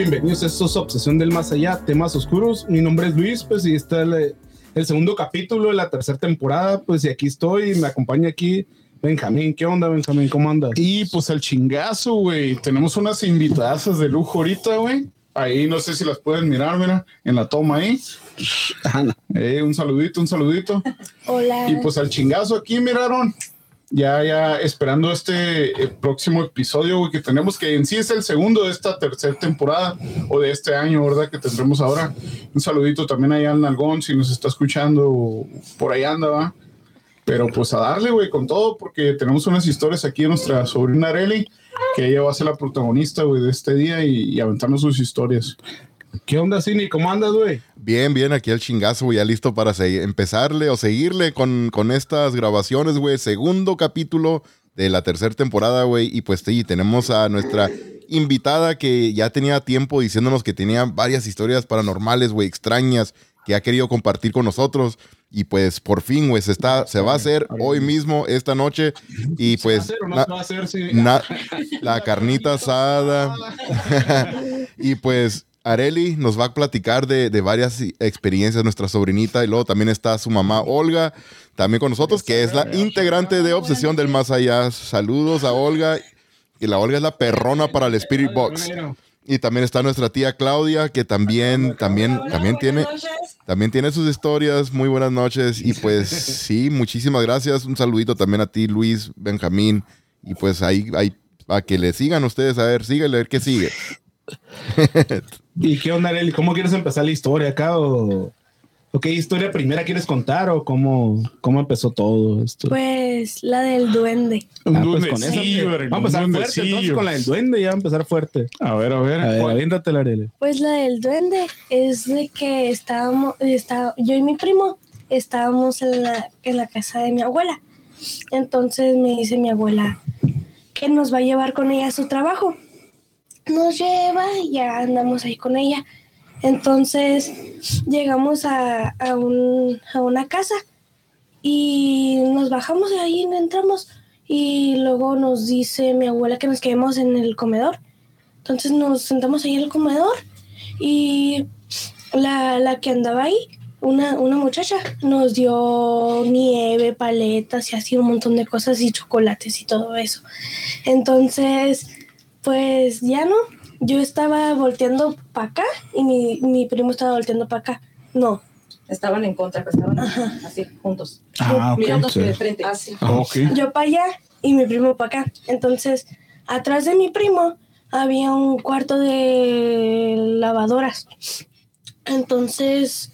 Bienvenidos a estos Obsesión del Más Allá, temas oscuros. Mi nombre es Luis, pues y está el, el segundo capítulo de la tercera temporada, pues y aquí estoy, me acompaña aquí Benjamín. ¿Qué onda, Benjamín? ¿Cómo andas? Y pues al chingazo, güey. Tenemos unas invitadas de lujo ahorita, güey. Ahí no sé si las pueden mirar, mira, en la toma ahí. Eh, un saludito, un saludito. Hola. Y pues al chingazo aquí miraron. Ya, ya esperando este eh, próximo episodio, güey, que tenemos que en sí es el segundo de esta tercera temporada o de este año, ¿verdad? Que tendremos ahora. Un saludito también allá al Nalgón, si nos está escuchando, por ahí anda, va. Pero pues a darle, güey, con todo, porque tenemos unas historias aquí de nuestra sobrina Areli, que ella va a ser la protagonista, güey, de este día y, y aventarnos sus historias. ¿Qué onda, Cini? ¿Cómo andas, güey? Bien, bien, aquí el chingazo, güey, ya listo para empezarle o seguirle con, con estas grabaciones, güey. Segundo capítulo de la tercera temporada, güey. Y pues sí, tenemos a nuestra invitada que ya tenía tiempo diciéndonos que tenía varias historias paranormales, güey, extrañas, que ha querido compartir con nosotros. Y pues por fin, güey, se, está, se va a hacer hoy mismo, esta noche. Y ¿Se va a pues... hacer o no na- se va a hacer? Sí. na- la carnita asada. y pues Areli nos va a platicar de, de varias experiencias, nuestra sobrinita, y luego también está su mamá Olga, también con nosotros, que es la integrante de Obsesión del Más Allá. Saludos a Olga. Y la Olga es la perrona para el Spirit Box. Y también está nuestra tía Claudia, que también, también, también tiene, también tiene sus historias. Muy buenas noches. Y pues sí, muchísimas gracias. Un saludito también a ti, Luis, Benjamín. Y pues ahí, ahí, a que le sigan ustedes, a ver, síguele, a ver qué sigue. ¿Y qué onda, Areli? ¿Cómo quieres empezar la historia acá? ¿O, o qué historia primera quieres contar? ¿O cómo, cómo empezó todo esto? Pues la del duende. Un Ah, pues con Areli, Vamos a empezar fuerte, entonces con la del duende, ya va a empezar fuerte. A ver, a ver. A ver, ¿cuál? aviéntate la Areli. Pues la del duende es de que estábamos, está, yo y mi primo estábamos en la, en la casa de mi abuela. Entonces me dice mi abuela que nos va a llevar con ella a su trabajo. Nos lleva y ya andamos ahí con ella. Entonces llegamos a, a, un- a una casa y nos bajamos de ahí, entramos y luego nos dice mi abuela que nos quedemos en el comedor. Entonces nos sentamos ahí en el comedor y la, la que andaba ahí, una, una muchacha, nos dio nieve, paletas y así un montón de cosas y chocolates y todo eso. Entonces, pues ya no, yo estaba volteando para acá y mi, mi primo estaba volteando para acá. No, Estaban en contra, pero estaban así, juntos. Ah, ok. Mirándose sí. de frente. Así. Ok. yo para allá y mi primo para acá. Entonces, atrás de mi primo había un cuarto de lavadoras. Entonces,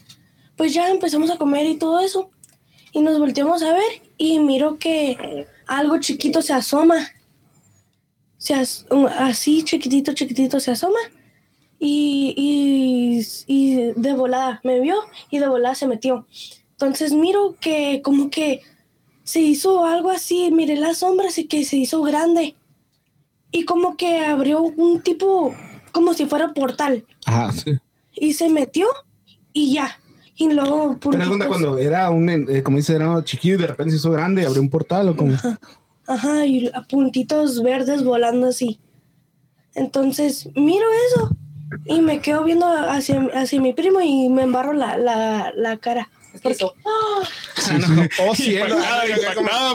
pues ya empezamos a comer y todo eso. Y nos volteamos a ver y miro que algo chiquito se asoma. Se as- un- así chiquitito, chiquitito se asoma. Y, y, y de volada me vio y de volada se metió. Entonces miro que como que se hizo algo así, miré las sombras y que se hizo grande. Y como que abrió un tipo, como si fuera portal. Ajá, sí. Y se metió y ya. Y luego... Pero es onda puntitos- cuando era un, eh, como dice, era chiquillo y de repente se hizo grande abrió un portal o como. Ajá, y a puntitos verdes volando así. Entonces, miro eso y me quedo viendo hacia, hacia mi primo y me embarro la, la, la cara. Oh, cielo.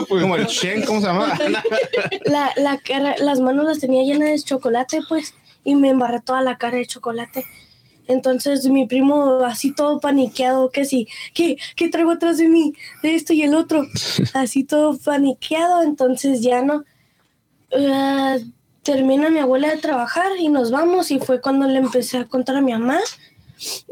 Pues. Como el Shen, ¿cómo se llama? La, la cara, las manos las tenía llenas de chocolate, pues, y me embarré toda la cara de chocolate. Entonces mi primo así todo paniqueado, que sí, que, que traigo atrás de mí, de esto y el otro, así todo paniqueado, entonces ya no. Ah, termina mi abuela de trabajar y nos vamos y fue cuando le empecé a contar a mi mamá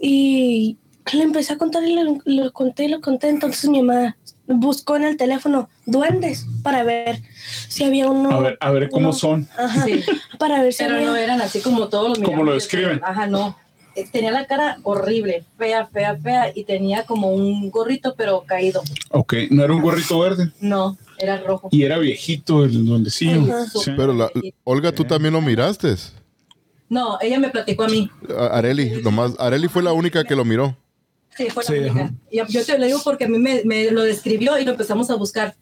y le empecé a contar y le, le conté y le conté, entonces mi mamá buscó en el teléfono duendes para ver si había uno. A ver, a ver cómo uno- son. Ajá, Sí. para ver si pero había. no eran así como todos los Como lo de- describen. Ajá, no. Eh, Tenía la cara horrible, fea, fea, fea, y tenía como un gorrito, pero caído. Ok, no era un gorrito verde. No, era rojo. Y era viejito el duendecillo. Ajá. Sí. Pero la, Olga, tú también lo miraste. No, ella me platicó a mí. A- Areli, nomás, Areli fue la única que lo miró. Sí, fue la Sí, única. ajá. Y yo te lo digo porque a mí me, me lo describió y lo empezamos a buscar.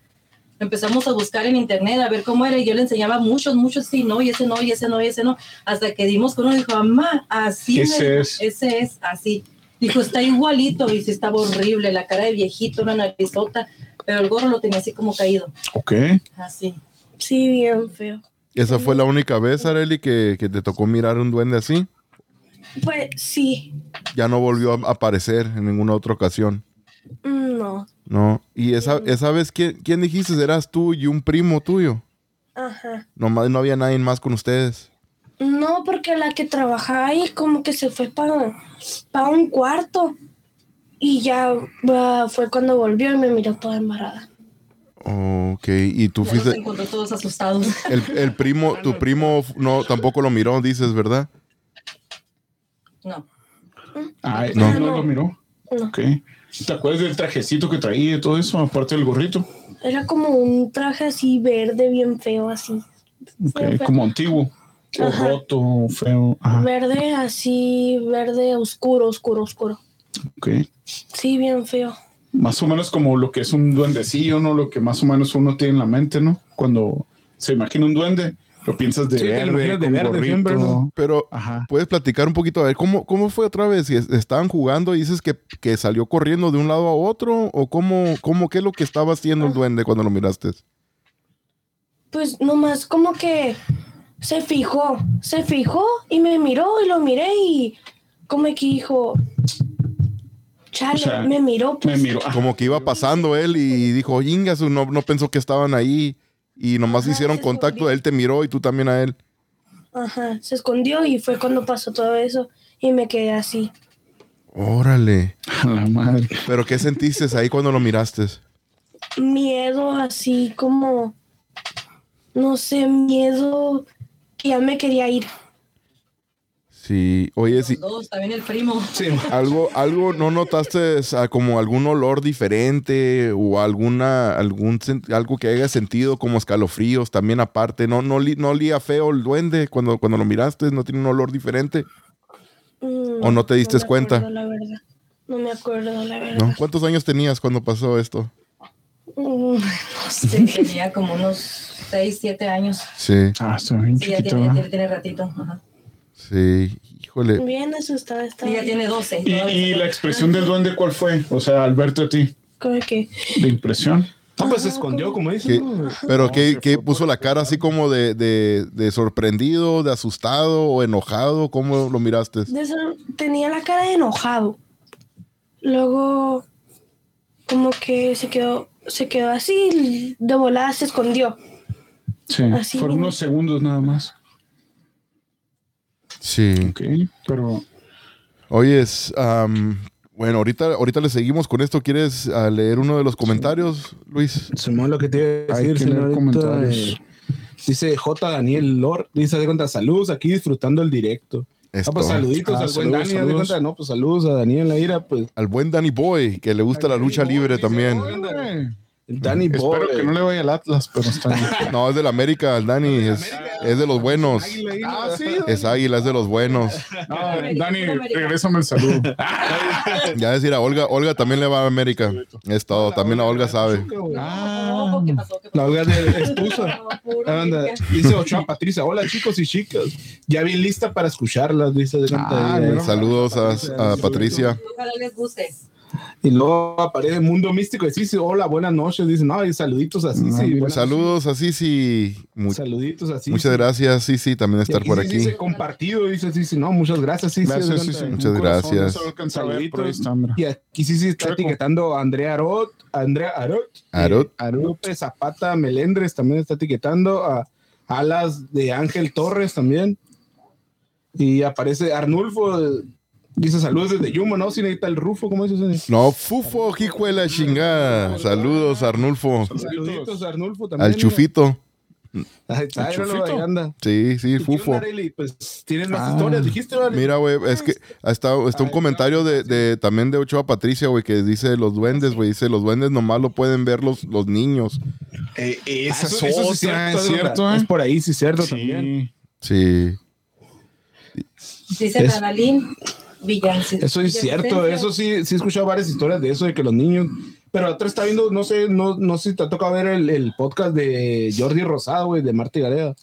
Empezamos a buscar en internet a ver cómo era y yo le enseñaba muchos, muchos, sí, no, y ese no, y ese no, y ese no, hasta que dimos con uno y dijo, mamá, así Ese es. ese es, así. Dijo, está igualito, y sí estaba horrible, la cara de viejito, una narizota, pero el gorro lo tenía así como caído, Ok. así. Sí, bien feo. ¿Esa fue la única vez, Areli, que, que te tocó mirar un duende así? Pues sí, Ya no volvió a aparecer en ninguna otra ocasión. Mm, no. No. ¿Y esa, esa vez quién, quién dijiste? ¿Eras tú y un primo tuyo? Ajá. Nomás no había nadie más con ustedes. No, porque la que trabajaba ahí como que se fue para un cuarto. Y ya ah, fue cuando volvió y me miró toda embarrada. Ok, y tú Ya fuiste... encontró todos asustados. El, el primo, tu primo no tampoco lo miró, dices, ¿verdad? No. Ay, No. no. no lo miró. No. Ok. ¿Te acuerdas del trajecito que traía y todo eso, aparte del gorrito? Era como un traje así verde, bien feo, así. Ok, Sí, como antiguo. O roto, feo. Ajá. Verde, así, verde oscuro, oscuro, oscuro. Ok. Sí, bien feo. Más o menos como lo que es un duendecillo, ¿no? Lo que más o menos uno tiene en la mente, ¿no? Cuando se imagina un duende, lo piensas de Sí, verde, de verde siempre, ¿no? Pero Ajá. puedes platicar un poquito, a ver, ¿cómo, cómo fue otra vez? Estaban jugando y dices que, que salió corriendo de un lado a otro, o cómo, cómo, qué es lo que estaba haciendo el duende cuando lo miraste? Pues nomás como que se fijó, se fijó y me miró y lo miré y como que dijo, chale, O sea, me miró, Me pues. ah, Como que iba pasando él y dijo, Ingasu, no, no pensó que estaban ahí. Y nomás Ajá, hicieron contacto, él te miró y tú también a él. Ajá, se escondió y fue cuando pasó todo eso y me quedé así. Órale. a la madre. Pero ¿qué sentiste ahí cuando lo miraste? Miedo así como, no sé, miedo que ya me quería ir. Sí, oye, sí. Dos, también el primo. Sí, Algo, algo, ¿no notaste como algún olor diferente o alguna, algún, algo que haya sentido como escalofríos también aparte? ¿No, no, li- no olía feo el duende cuando, cuando lo miraste? ¿No tiene un olor diferente? Mm, ¿O no te diste me cuenta? acuerdo, la verdad. No me acuerdo, la verdad. ¿No? ¿Cuántos años tenías cuando pasó esto? Mm, no sé. Tenía como unos 6, 7 años. Sí, Ah, está bien Sí, ya chiquito. tiene, ya ¿verdad? tiene, tiene ratito. Ajá. Sí, híjole. Bien asustada estaba. Ya tiene 12. ¿Y, y la expresión del duende cuál fue? O sea, al verte a ti, Como que, de impresión. No, pues se escondió, como dices. ¿Qué- ¿no? pero ¿qué, qué puso la cara así como de, de, de sorprendido, de asustado o enojado? ¿Cómo lo miraste? tenía la cara de enojado. Luego, como que se quedó, se quedó así, de volada se escondió. Sí, Así fueron unos segundos nada más. Sí. Ok, pero Oyes, am, bueno, ahorita, ahorita le seguimos con esto. ¿Quieres ah, leer uno de los comentarios, Luis? Simón, lo que te iba a decir, señorita, comentarios. eh, dice J. Daniel Lor, dice de cuenta, saludos aquí disfrutando el directo. Ah, Esto. pues saluditos Ah, al buen saludos, Dani, haz de saludos. cuenta, no, pues saludos a Daniel Laira, pues Al buen Danny Boy, que le gusta la lucha libre también. El Danny Boy. espero que no le vaya al Atlas, pero está bien. No, es del América, el Danny. Es, es de los buenos. Ah, sí. Es águila, es de los buenos. Ah, Dani, regrésame el saludo. Ya decir a Olga, Olga también le va a América. Es todo, también a Olga sabe. No, ¿qué pasó? ¿Qué La? Olga de América. dice Ochoa Patricia, hola chicos y chicas, ya bien lista para escucharlas, dice de. Ah. Saludos a, a Patricia. Ojalá les guste. Y luego aparece Mundo Místico y dice, hola, buenas noches, dice, no, y saluditos así, sí, mira. buenas Saludos así, sí. Mu- Saluditos así. muchas gracias, sí, sí, también Y estar por aquí. Dice compartido, dice, sí, sí, no, muchas gracias, sí, Gracias. Muchas gracias. a Saluditos. Y aquí sí, sí está etiquetando a Andrea Arot, a Andrea Arot, Arot. eh, Arupe Zapata Melendres también está etiquetando a Alas de Ángel Torres también. Y aparece Arnulfo, dice saludos desde Yuma, ¿no? Si necesita el Rufo, ¿cómo dices? No, Fufo, hijo de la chingada. Saludos, Arnulfo. Saluditos Arnulfo también. Al Chufito. Ahí está, ¿Al míralo, Chufito? ahí anda. Sí, sí, ¿Y qué Fufo. Pues más Ah. historias, dijiste, ¿vale? Mira, güey, es que está, está un comentario de, de- también de Ochoa Patricia, güey, que dice los duendes, güey, dice los duendes nomás lo pueden ver los, los niños. Eh, Ah, esa eso- es eso sí otra, es es cierto, Es ¿eh? por ahí, sí, cierto también. Sí. Sí. Dice Es- Eso es cierto, eso sí, sí he escuchado varias historias de eso, de que los niños Pero otra está viendo, no sé, no, no sé si te ha tocado ver el, el podcast de Jordi Rosado, güey, de Marta Gareda.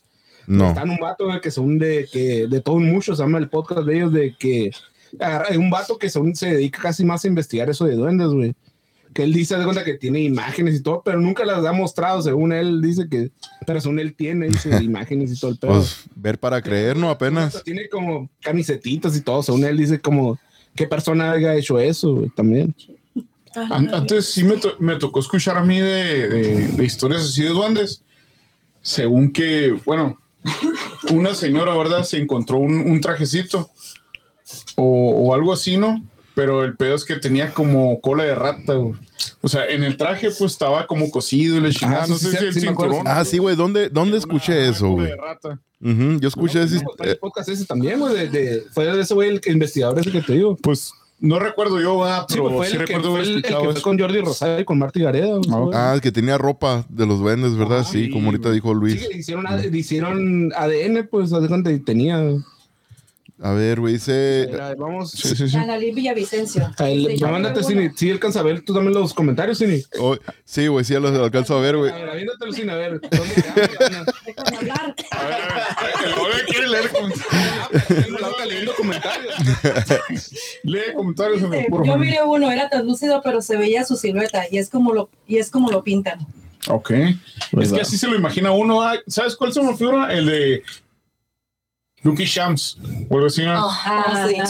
No. Está en un vato güey, que son de que de todo un mucho, se llama el podcast de ellos, de que agarra- hay un vato que son, se dedica casi más a investigar eso de duendes, güey. Que él dice, de cuenta que tiene imágenes y todo, pero nunca las ha mostrado, según él dice que, pero según él tiene, dice, imágenes y todo el pedo. Pues ver para creer, ¿no? Apenas. Tiene como camisetitas y todo, según él dice como, ¿qué persona haya hecho eso, güey? También. An- Antes sí me, to- me tocó escuchar a mí de, de- de historias así de duendes. Según que, bueno, una señora, ¿verdad? Se encontró un, un trajecito o, o algo así, ¿no? Pero el pedo es que tenía como cola de rata, güey. O sea, en el traje pues estaba como cosido y le chingada. Ah, no sí, sé sí, si el sí cinturón. Ah, sí, güey. ¿Dónde, dónde escuché eso, cola güey? de rata. Ujú, Yo escuché ese. El eh, podcast ese también, güey, de, de- fue de ese güey el que- investigador ese que te digo. Pues no recuerdo yo, ah, Sí, pero güey, fue sí el que recuerdo fue haber el- el que fue con Jordi Rosario y con Marta y Gareda. Ah, Ah, que tenía ropa de los duendes, ¿verdad? Ah, sí, sí, como ahorita dijo Sí, Luis. que hicieron, AD hicieron ADN, pues, de tenía. A ver, güey, dice. Vamos. Sí, sí, sí. Analí Villavicencio. A él- Sí, yo mándate, uno. Sí, alcanza a ver tú también los comentarios, Cine. oh, sí, güey, sí, ya los alcanzo a ver, güey. A ver, aviéntatelo, Cine, a ver. ¿dónde quedamos? Déjame hablar. A ver, a ver, el Olga quiere leer comentarios. La boca leyendo comentarios. Lee comentarios, por yo miré uno, era translúcido, pero se veía su silueta y es como lo, y es como lo pintan. Ok. Es que así se lo imagina uno. ¿Sabes cuál se me figura? El de Lucky Shams. O algo así.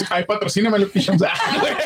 Ay, patrocíname Lucky Shams.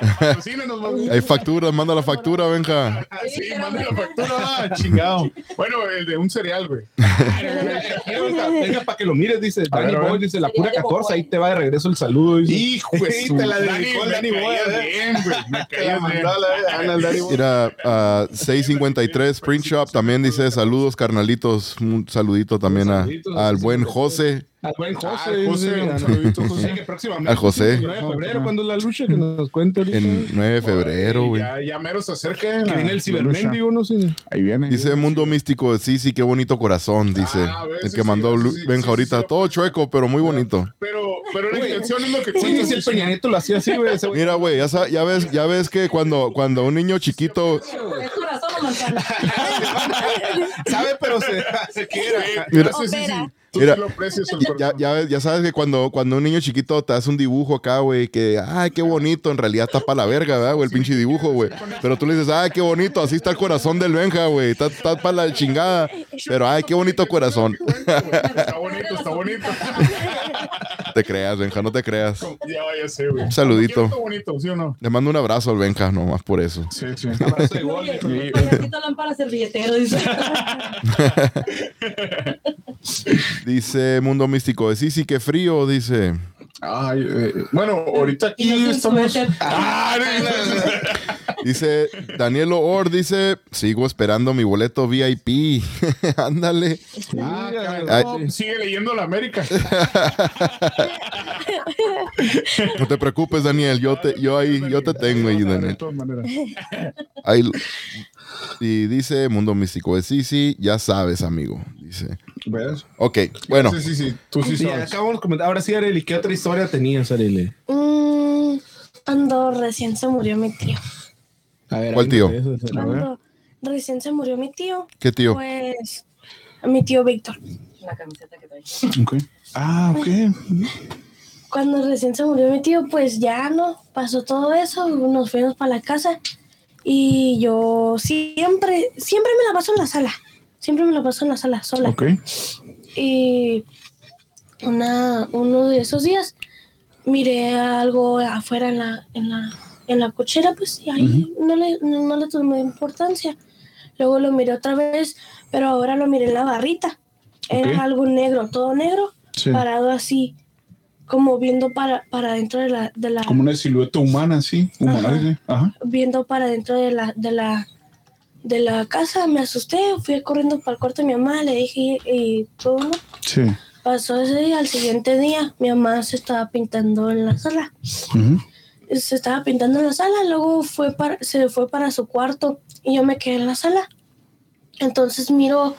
Ah, Patrocínanos. Hay facturas, manda la factura. Ah, Sí, manda la factura, ah, chingado. Bueno, el de un cereal, güey. Venga, para que lo mires, dice Danny. Boy, dice la pura 14, ahí te va de regreso el saludo. Hijo te la dedicó el Danny Boy, ¿eh? bien, güey. Me mandó bien. Mira, ah, 653 Print Shop también dice saludos, carnalitos. Un saludito también al buen. José. Al buen José. Ah, José, dice, un saludito, Sí, José. que próximamente. Al José. el 9 de febrero, cuando es la lucha que nos cuente ahorita. En 9 de febrero, güey. Ya, ya mero se acerca. Que viene el cibermendigo, no sé. Ahí viene. Dice Mundo Místico, sí, sí, qué bonito corazón, dice. Ah, ves, el sí, que sí, mandó sí, sí, Benja sí, ahorita. sí, Todo sí. chueco, pero muy bonito. Pero, pero la intención es lo que Sí, cuenta. si el Peña Nieto lo hacía así, güey. Mira, güey, ya, ya ves, ya ves que cuando, cuando un niño chiquito. Sabe, pero se, se quiere. Mira. Sí, sí, sí. Mira. sí lo aprecias el ya, ya, ves- ya sabes que cuando, cuando un niño chiquito te hace un dibujo acá, güey, que, ay, qué bonito, en realidad está para la verga, ¿verdad, güey? El pinche dibujo, güey. Pero tú le dices, ay, qué bonito, así está el corazón del Benja, güey, está, está para la chingada. Pero, ay, qué bonito corazón. Está bonito, está bonito. te creas, Benja, no te creas. Ya, ya sé, güey. Un saludito. Bonito, ¿sí o no? Le mando un abrazo al Benja, nomás por eso. Sí, sí. Abrazo de gol. Payasito lámpara servilletero, dice. Dice Mundo Místico, sí, sí, qué frío, dice. Ay, eh, bueno, ahorita aquí estamos. Ah, Dice Daniel Or, dice, sigo esperando mi boleto VIP. Ándale. Ah, no, sigue leyendo la América. No te preocupes, Daniel, yo te, yo ahí, yo te tengo ahí, De Daniel. todas maneras. Ahí, y dice Mundo Místico, sí, sí, ya sabes, amigo. Dice. ¿Ves? Ok, bueno, Sí, sí, sí. Tú sí acabamos de comentar. Ahora sí, Areli, ¿qué otra historia tenías, Areli? Mm, cuando recién se murió mi tío. A ver, ¿Cuál tío? Cuando recién se murió mi tío, ¿qué tío? pues mi tío Víctor. La camiseta que trae. Ok. Ah, ok. Cuando recién se murió mi tío, pues ya no, pasó todo eso, nos fuimos para la casa y yo siempre, siempre me la paso en la sala, siempre me la paso en la sala sola. Ok. Y una, uno de esos días miré algo afuera en la, en la, en la cochera, pues, y ahí no, le, no, le tomé importancia. Luego lo miré otra vez, pero ahora lo miré en la barrita. Era algo negro, todo negro, Sí. parado así, como viendo para, para dentro de la, de la Como una silueta humana, sí. Humanoide. Ajá. viendo para dentro de la, de la, de la casa, me asusté, fui corriendo para el cuarto de mi mamá, le dije y todo. Sí. Pasó ese día, al siguiente día, mi mamá se estaba pintando en la sala. Se estaba pintando en la sala, luego fue para, se fue para su cuarto y yo me quedé en la sala. Entonces miro,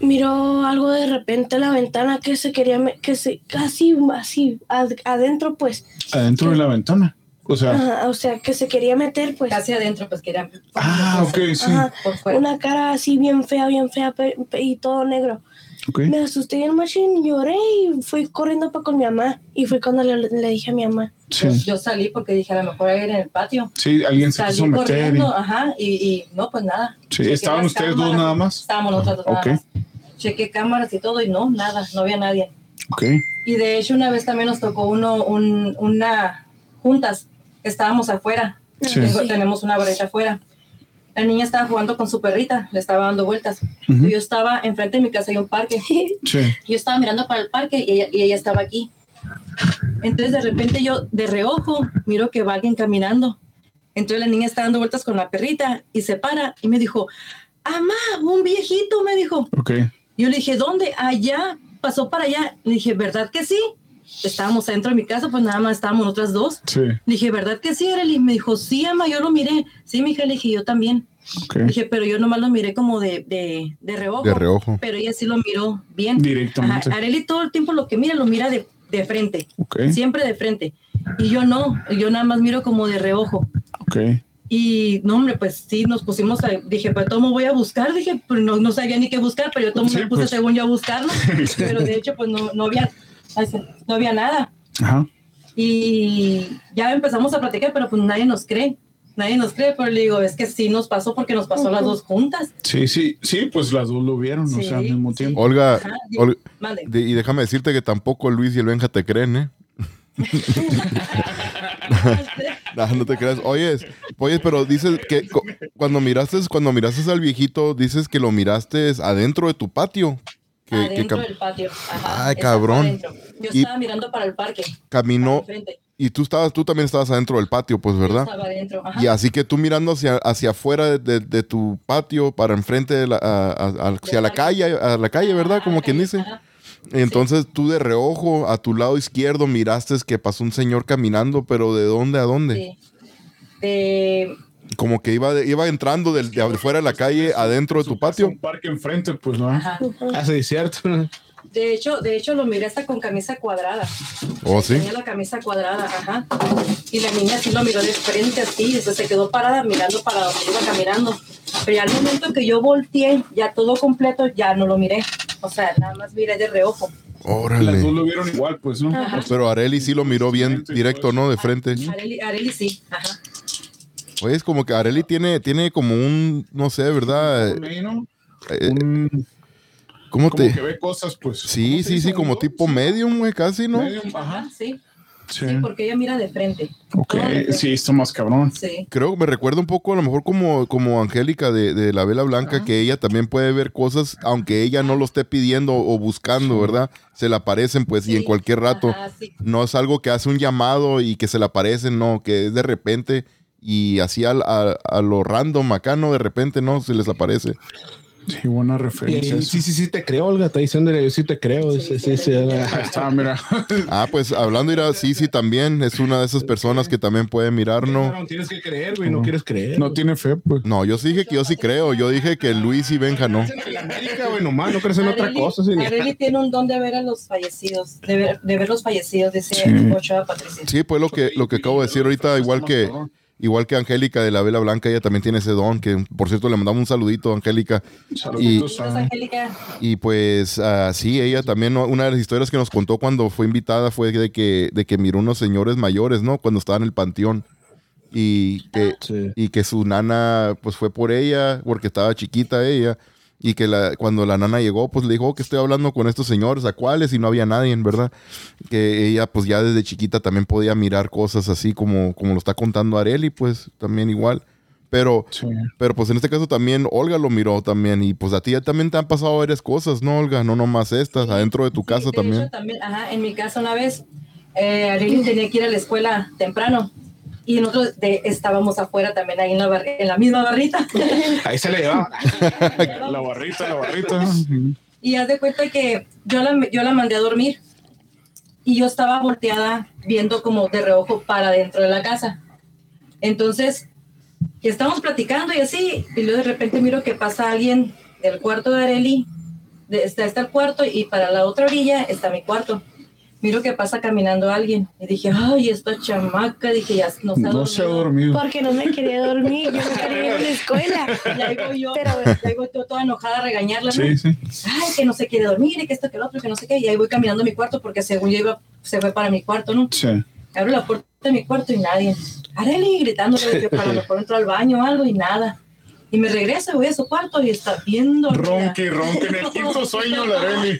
miro algo de repente en la ventana que se quería, que se casi así ad- adentro, pues. Adentro de la ventana. O sea, Ajá, o sea, que se quería meter, pues. Casi adentro, pues que era. ah, ok, sí. Ajá, una cara así bien fea, bien fea pe- pe- y todo negro. ok. Me asusté bien machine, lloré y fui corriendo para con mi mamá. Y fue cuando le, le dije a mi mamá. Sí, Yo, yo salí porque dije, a lo mejor era en el patio. sí, alguien se Salí quiso meter. y- corriendo, ajá, y, y no, pues nada. Sí, Chequé ¿estaban ustedes dos nada más? Estábamos nosotros dos Ok. nada más. Chequé cámaras y todo y no, nada, no había nadie. Ok, Y de hecho una vez también nos tocó uno, un, una, juntas, estábamos afuera, Sí. Tenemos una barrita afuera. La niña estaba jugando con su perrita, le estaba dando vueltas. Yo estaba enfrente de mi casa, hay un parque. sí. Yo estaba mirando para el parque y ella, y ella estaba aquí. Entonces de repente yo de reojo miro que va alguien caminando. Entonces la niña está dando vueltas con la perrita y se para y me dijo, Amá, un viejito, me dijo. Ok, Yo le dije, ¿dónde? Allá, pasó para allá. Le dije, ¿verdad que sí? Estábamos adentro de mi casa, pues nada más estábamos nosotras dos. sí. Le dije, ¿verdad que sí, Arely? Me dijo, sí, ama, yo lo miré. Sí, mi hija, le dije, yo también. Le dije, pero yo nomás lo miré como de, de, de reojo. De reojo. Pero ella sí lo miró bien. Directamente. Ajá, Arely todo el tiempo lo que mira, lo mira de, de frente. Siempre de frente. Y yo no, yo nada más miro como de reojo. ok. Y no, hombre, pues sí, nos pusimos a, dije, pues tomo voy a buscar, dije, pero no, no sabía ni qué buscar, pero yo tomo Sí, me puse pues. según yo a buscarlo, pero de hecho, pues no, no había, no había nada. Ajá. Y ya empezamos a platicar, pero pues nadie nos cree, nadie nos cree, pero le digo, es que sí nos pasó porque nos pasó las dos juntas. Sí, sí, sí, pues las dos lo vieron, o sea, al mismo sí. tiempo. Olga, Ajá, y- de- déjame decirte que tampoco Luis y el Benja te creen, ¿eh? No, no te creas. Oyes, oyes, pero dices que cu- cuando miraste, cuando miraste al viejito, dices que lo miraste adentro de tu patio. Que, adentro del patio. Ajá, Ay, estaba cabrón. Yo Y- estaba mirando para el parque. caminó y tú estabas, tú también estabas adentro del patio, pues, Yo ¿verdad? Estaba adentro. Ajá. Y así que tú mirando hacia, hacia afuera de, de- de tu patio para enfrente de la, a- a- a- hacia la calle, a la calle, ¿verdad? Ajá, Como quien dice. ajá. Entonces tú de reojo a tu lado izquierdo miraste que pasó un señor caminando, pero ¿de dónde a dónde? Sí. De- Como que iba, de- iba entrando del- de, afuera de la calle adentro de tu patio. Un parque enfrente, pues, ¿no? ajá. Ah, cierto. De hecho, de hecho lo miré hasta con camisa cuadrada. ¿Oh, sí? Tenía la camisa cuadrada, ajá. Y la niña sí lo miró de frente así, se, se quedó parada mirando para donde iba caminando. Pero ya al momento que yo volteé, ya todo completo, ya no lo miré. O sea, nada más miré de reojo. Las dos Órale. lo vieron igual, pues, ¿no? Ajá. Pero Areli sí lo miró bien directo, ¿no? De frente. Areli, Areli sí, ajá. Oye, es como que Areli tiene, tiene como un, no sé, ¿verdad? Ahí, ¿no? Eh, Un- ¿Cómo como te...? que ve cosas, pues. Sí, ¿cómo se sí, sí, como tipo medium, güey, casi, ¿no? Medium, ajá. Sí. Sí. Sí, porque ella mira de frente. Ok, Todo de frente. sí, está más cabrón. Sí. Creo que me recuerda un poco a lo mejor como, como Angélica de, de la Vela Blanca, que ella también puede ver cosas, aunque ella no lo esté pidiendo o buscando, ¿verdad? Se le aparecen, pues, y en cualquier rato. Ajá, sí. No es algo que hace un llamado y que se le aparecen, no, que es de repente y así al- a, a lo random acá, ¿no? De repente, ¿no? Se les aparece. Sí, buena referencia. sí, sí, sí, te creo, Olga. Está diciéndole, yo sí te creo. Sí, sí, sí. Ahí está, mira. Ah, pues hablando, mira, sí, sí, también es una de esas personas que también puede mirar, ¿no? No, tienes que creer, güey. No quieres creer. No tiene fe, pues. No, yo sí dije que yo sí creo, yo dije que Luis y Benja no. América, güey, nomás. No crees en otra cosa. Areli tiene un don de ver a los fallecidos, de ver, de ver los fallecidos, dice Sí. Ochoa Patricia. Sí, pues lo que, lo que acabo de decir ahorita, igual que, igual que Angélica de la Vela Blanca, ella también tiene ese don, que por cierto le mandamos un saludito a Angélica. Saludos, Angélica. Y pues ah, sí, ella también, ¿no? una de las historias que nos contó cuando fue invitada fue de que, de que miró unos señores mayores, ¿no? Cuando estaba en el panteón. Y que, Sí. y que su nana pues fue por ella, porque estaba chiquita ella. Y que la, cuando la nana llegó, pues le dijo "Oh, que estoy hablando con estos señores, ¿a cuáles? Y no había nadie, ¿verdad? Que ella pues ya desde chiquita también podía mirar cosas así como, como lo está contando Areli, pues también igual. Pero, Sí. pero pues en este caso también Olga lo miró también. Y pues a ti ya también te han pasado varias cosas, ¿no, Olga? No nomás estas, adentro de tu Sí, casa de también. hecho, también. Ajá, en mi casa una vez, eh, Arely tenía que ir a la escuela temprano y nosotros de- estábamos afuera también ahí en la, bar- en la misma barrita. Ahí se le llevaba. La barrita, la barrita. y haz de cuenta que yo la, yo la mandé a dormir y yo estaba volteada viendo como de reojo para dentro de la casa. Entonces, que estábamos platicando y así, y luego de repente miro que pasa alguien del cuarto de Areli, de, está, está el cuarto y para la otra orilla está mi cuarto. Miro que pasa caminando alguien. Y dije, ay, esta chamaca, dije, ya no se ha No se ha dormido. Porque no me quería dormir, yo no quería ir a la escuela. Y ahí voy yo, Pero- ahí voy yo toda enojada a regañarla. ¿no? Sí, sí. Ay, que no se quiere dormir y que esto, que lo otro, que no sé qué. Y ahí voy caminando a mi cuarto porque según yo iba, se fue para mi cuarto, ¿no? Sí. Abro la puerta de mi cuarto y nadie. Areli gritándole que para lo mejor entro al baño o algo y nada. Y me regreso y voy a su cuarto y está viendo. Ronque y ronque en el quinto sueño, la Areli.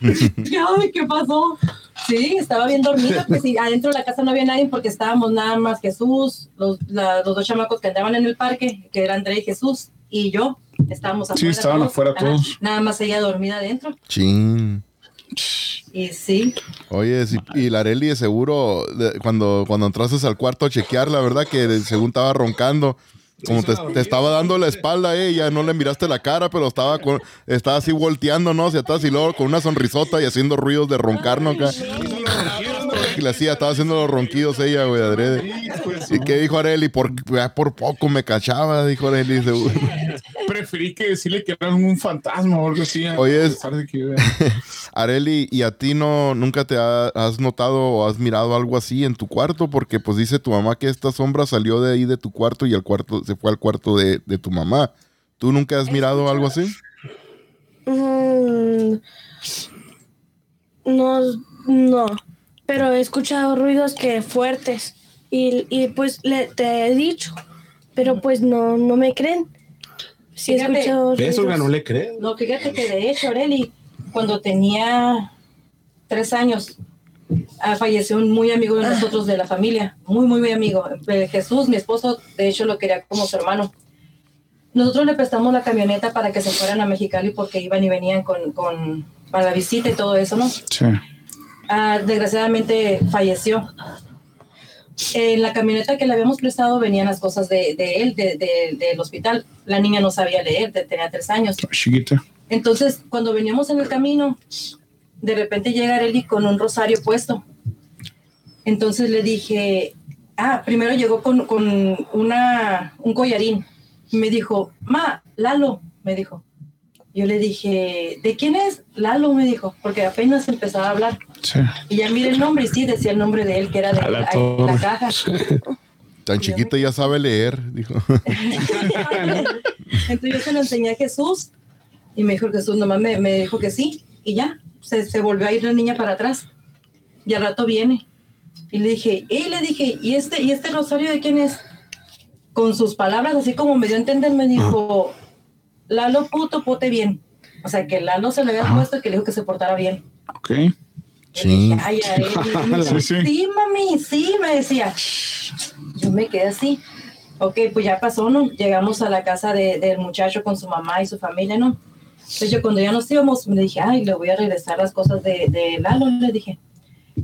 Ay, ¿qué pasó? Sí, estaba bien dormida, pues y adentro de la casa no había nadie porque estábamos nada más Jesús, los, la- los dos chamacos que andaban en el parque, que eran André y Jesús, y yo, estábamos Sí, estaban afuera todos. Nada más ella dormida adentro. Chin. Y sí, Oye, sí, y la Areli de seguro, de- cuando, cuando entraste al cuarto a chequear, la verdad que de- según estaba roncando, como te, te estaba dando la espalda a ella, no le miraste la cara, pero estaba con, estaba así volteando, ¿no? Hacia atrás y luego con una sonrisota y haciendo ruidos de roncar, ¿no? Acá. Y le hacía, estaba haciendo los ronquidos ella, güey, adrede. ¿Y qué dijo Areli? Por, ya por poco me cachaba, dijo Areli. seguro. Preferí que decirle que era un fantasma o algo así. Oye, que- Areli, ¿y a ti no nunca te ha- has notado o has mirado algo así en tu cuarto? Porque pues dice tu mamá que esta sombra salió de ahí de tu cuarto y el cuarto se fue al cuarto de, de tu mamá. ¿Tú nunca has mirado algo así? Mm, no, no, pero he escuchado ruidos que fuertes y, y pues le, te he dicho, pero pues no, no me creen. Sí he Fíjate, escuchado ¿Ves, Olga? ruidos. No le crees. no, fíjate que de hecho, Areli, cuando tenía tres años, ah, falleció un muy amigo de nosotros de la familia, muy, muy, muy amigo. Eh, Jesús, mi esposo, de hecho lo quería como su hermano. Nosotros le prestamos la camioneta para que se fueran a Mexicali porque iban y venían con, con, para la visita y todo eso, ¿no? Sí. Ah, desgraciadamente falleció. En la camioneta que le habíamos prestado venían las cosas de, de él, de- de- del hospital. La niña no sabía leer, te- tenía tres años. Chiquita. Entonces, cuando veníamos en el camino, de repente llega Areli con un rosario puesto. Entonces le dije, ah, primero llegó con, con una, un collarín. Me dijo, ma, Lalo, me dijo. Yo le dije, ¿de quién es? Lalo, me dijo, porque apenas empezaba a hablar. Sí. Y ya mire el nombre, y sí, decía el nombre de él, que era de la la caja. Tan chiquita ya sabe leer, dijo. Entonces yo se lo enseñé a Jesús y me dijo Jesús, nomás me, me dijo que sí y ya, se, se volvió a ir la niña para atrás y al rato viene. Y le dije, y le dije, ¿y este, ¿y este rosario de quién es? Con sus palabras, así como me dio a entender, me dijo, Lalo puto, pote bien. O sea, que Lalo se le había Ajá. puesto y que le dijo que se portara bien. Ok. Sí. dije, ay, ay, Sí, sí. sí, mami, sí, me decía. Yo me quedé así. Ok, pues ya pasó, ¿no? Llegamos a la casa de- del muchacho con su mamá y su familia, ¿no? Entonces yo cuando ya nos íbamos, me dije, ay, le voy a regresar las cosas de, de Lalo, le dije.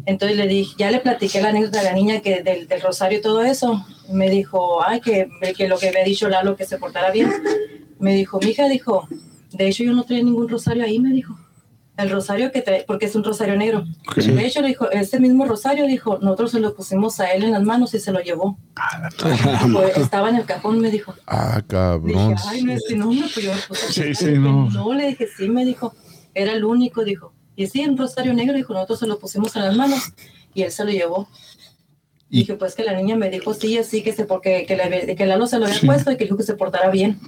Entonces le dije, ya le platiqué la anécdota de la niña que del, del rosario y todo eso. Me dijo, ay, que, que lo que había dicho Lalo, que se portara bien. Me dijo, mi hija dijo, de hecho yo no traía ningún rosario ahí, me dijo. El rosario que trae, porque es un rosario negro. De hecho, le dijo, este mismo rosario, dijo, nosotros se lo pusimos a él en las manos y se lo llevó. Estaba en el cajón, me dijo. Ah, Dije, cabrón. ay, no, este no, pues yo Sí, sí, no. No, le dije, sí, me dijo, era el único, dijo. Y sí, un rosario negro, dijo, nosotros se lo pusimos en las manos y él se lo llevó. Y- Dije, pues que la niña me dijo, sí, así que se, porque que, le, que Lalo se lo había Sí. puesto y que dijo que se portara bien.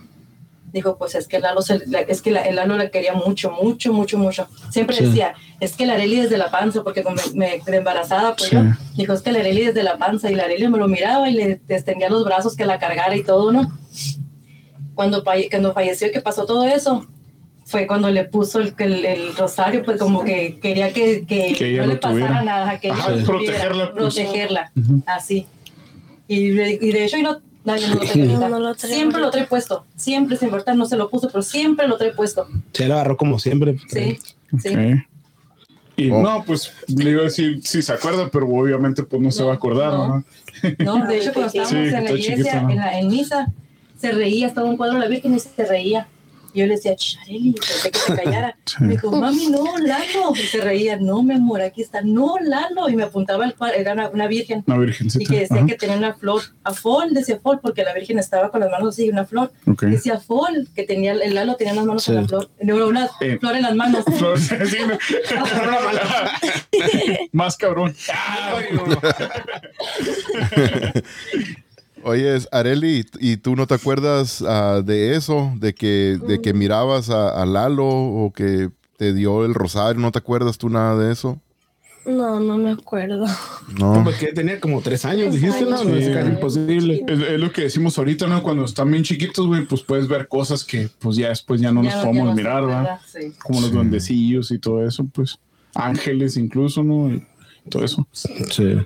Dijo, pues es que Lalo, se, la- es que la, el Lalo le quería mucho, mucho, mucho, mucho. Siempre Sí. decía, es que la Areli desde la panza, porque como me, me de embarazada, pues Sí. yo, dijo, es que la Areli desde la panza, y la Areli me lo miraba y le extendía los brazos que la cargara y todo, ¿no? Cuando, cuando falleció y que pasó todo eso, fue cuando le puso el, el, el rosario, pues como que quería que, que, Que ella no lo le pasara tuviera. nada, que ella Ajá, lo tuviera, protegerla, pues. protegerla, Ujú. así. Y, de- y de hecho, y no, no, yo no lo traía ahorita. No, no lo traía siempre lo trae puesto, siempre, sin importar, no se lo puso, pero siempre lo trae puesto. Se lo agarró como siempre. Sí, sí. Y Oh. no, pues le iba a decir si se acuerda, pero obviamente pues no, se va a acordar, no. ¿no? No, de hecho, cuando estábamos Sí, en la iglesia, en, la, en misa, se reía, estaba un cuadro de la Virgen y se reía. Y yo le decía, Chareli, pensé que se callara. Me dijo, mami, no, Lalo. Y se reía, no, mi amor, aquí está, no, Lalo. Y me apuntaba el cuadro, era una, una virgen. Una virgencita. Y que decía Ajá. que tenía una flor. A Fol, decía Fol, porque la virgen estaba con las manos así, una flor. Ok. Decía Fol, que tenía, el Lalo tenía las manos Sí. en la flor. No, una Eh. flor en las manos. Flor- sí, no. Más cabrón. Oye, Areli, ¿y tú no te acuerdas ah, de eso? De que, de que mirabas a, a Lalo o que te dio el rosario, ¿no te acuerdas tú nada de eso? No, no me acuerdo. No. Porque tenía como tres años, dijiste, ¿no? No, es casi imposible. Es, es lo que decimos ahorita, ¿no? Cuando están bien chiquitos, güey, pues puedes ver cosas que pues ya después ya no Ya nos podemos no mirar, ¿verdad? Sí. Como los duendecillos y todo eso, pues ángeles incluso, ¿no? Y todo eso. Sí.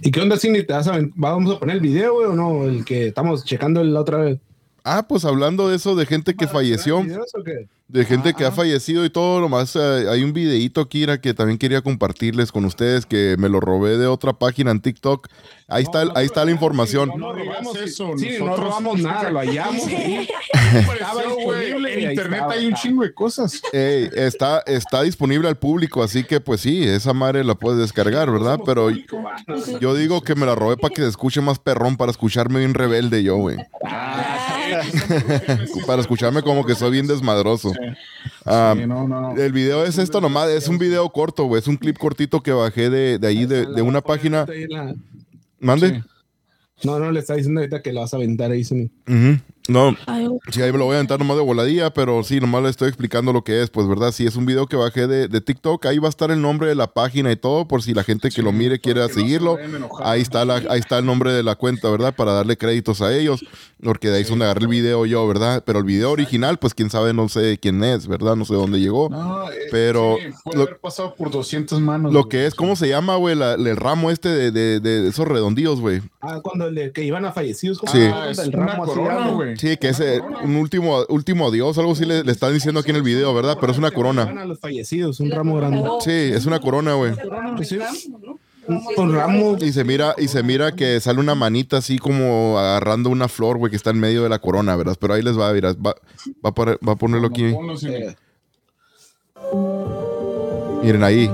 ¿Y qué onda, Cindy? ¿Te vas a, ¿Vamos a poner el video, güey, o no? El que estamos checando la otra vez. Ah, pues hablando de eso, de gente que falleció, ¿Videos o qué? de gente que ha Ah. fallecido y todo, nomás eh, hay un videíto, Kira, que también quería compartirles con ustedes, que me lo robé de otra página en TikTok. Ahí está, ahí está la información. No, no robamos eso. Sí, no robamos nada, lo hallamos. ahí. Estaba disponible y En internet estaba. hay un chingo de cosas. Ey, está, está disponible al público, así que pues sí, esa madre la puedes descargar, ¿verdad? Pero yo digo que me la robé para que se escuche más perrón, para escucharme bien rebelde yo, güey. Para escucharme como que soy bien desmadroso. Ah, Sí, no, no. el video es esto nomás, es un video corto, güey, es un clip cortito que bajé de, de ahí, de, de una página. ¿Mande? No, no, le está diciendo ahorita que lo vas a aventar ahí. Ujú. No, Sí, ahí me lo voy a aventar nomás de voladilla, pero sí, nomás le estoy explicando lo que es, pues, ¿verdad? Sí, es un video que bajé de, de TikTok, ahí va a estar el nombre de la página y todo, por si la gente que lo mire quiere porque no se seguirlo. Ahí está, la, ahí está el nombre de la cuenta, ¿verdad? Para darle créditos a ellos, porque de ahí es donde agarré el video yo, ¿verdad? Pero el video original, pues, quién sabe, no sé quién es, ¿verdad? No sé dónde llegó. No, eh, Pero sí, puede lo- haber pasado por 200 manos. Lo güey. que es, ¿cómo se llama, güey? La- el ramo este de, de- de esos redondillos, güey. Ah, cuando el de que iban a fallecidos. ¿cómo Sí. se Ah, llama? es El una ramo algo. Güey. Sí, que es un último, último adiós, algo así le, le están diciendo aquí en el video, ¿verdad? Pero es una corona. a los fallecidos, un ramo grande. Sí, es una corona, güey. Pues sí, un, un ramo. Y se mira, y se mira que sale una manita así como agarrando una flor, güey, que está en medio de la corona, ¿verdad? Pero ahí les va, mira, va, va, a, poner- va a ponerlo aquí. Miren ahí.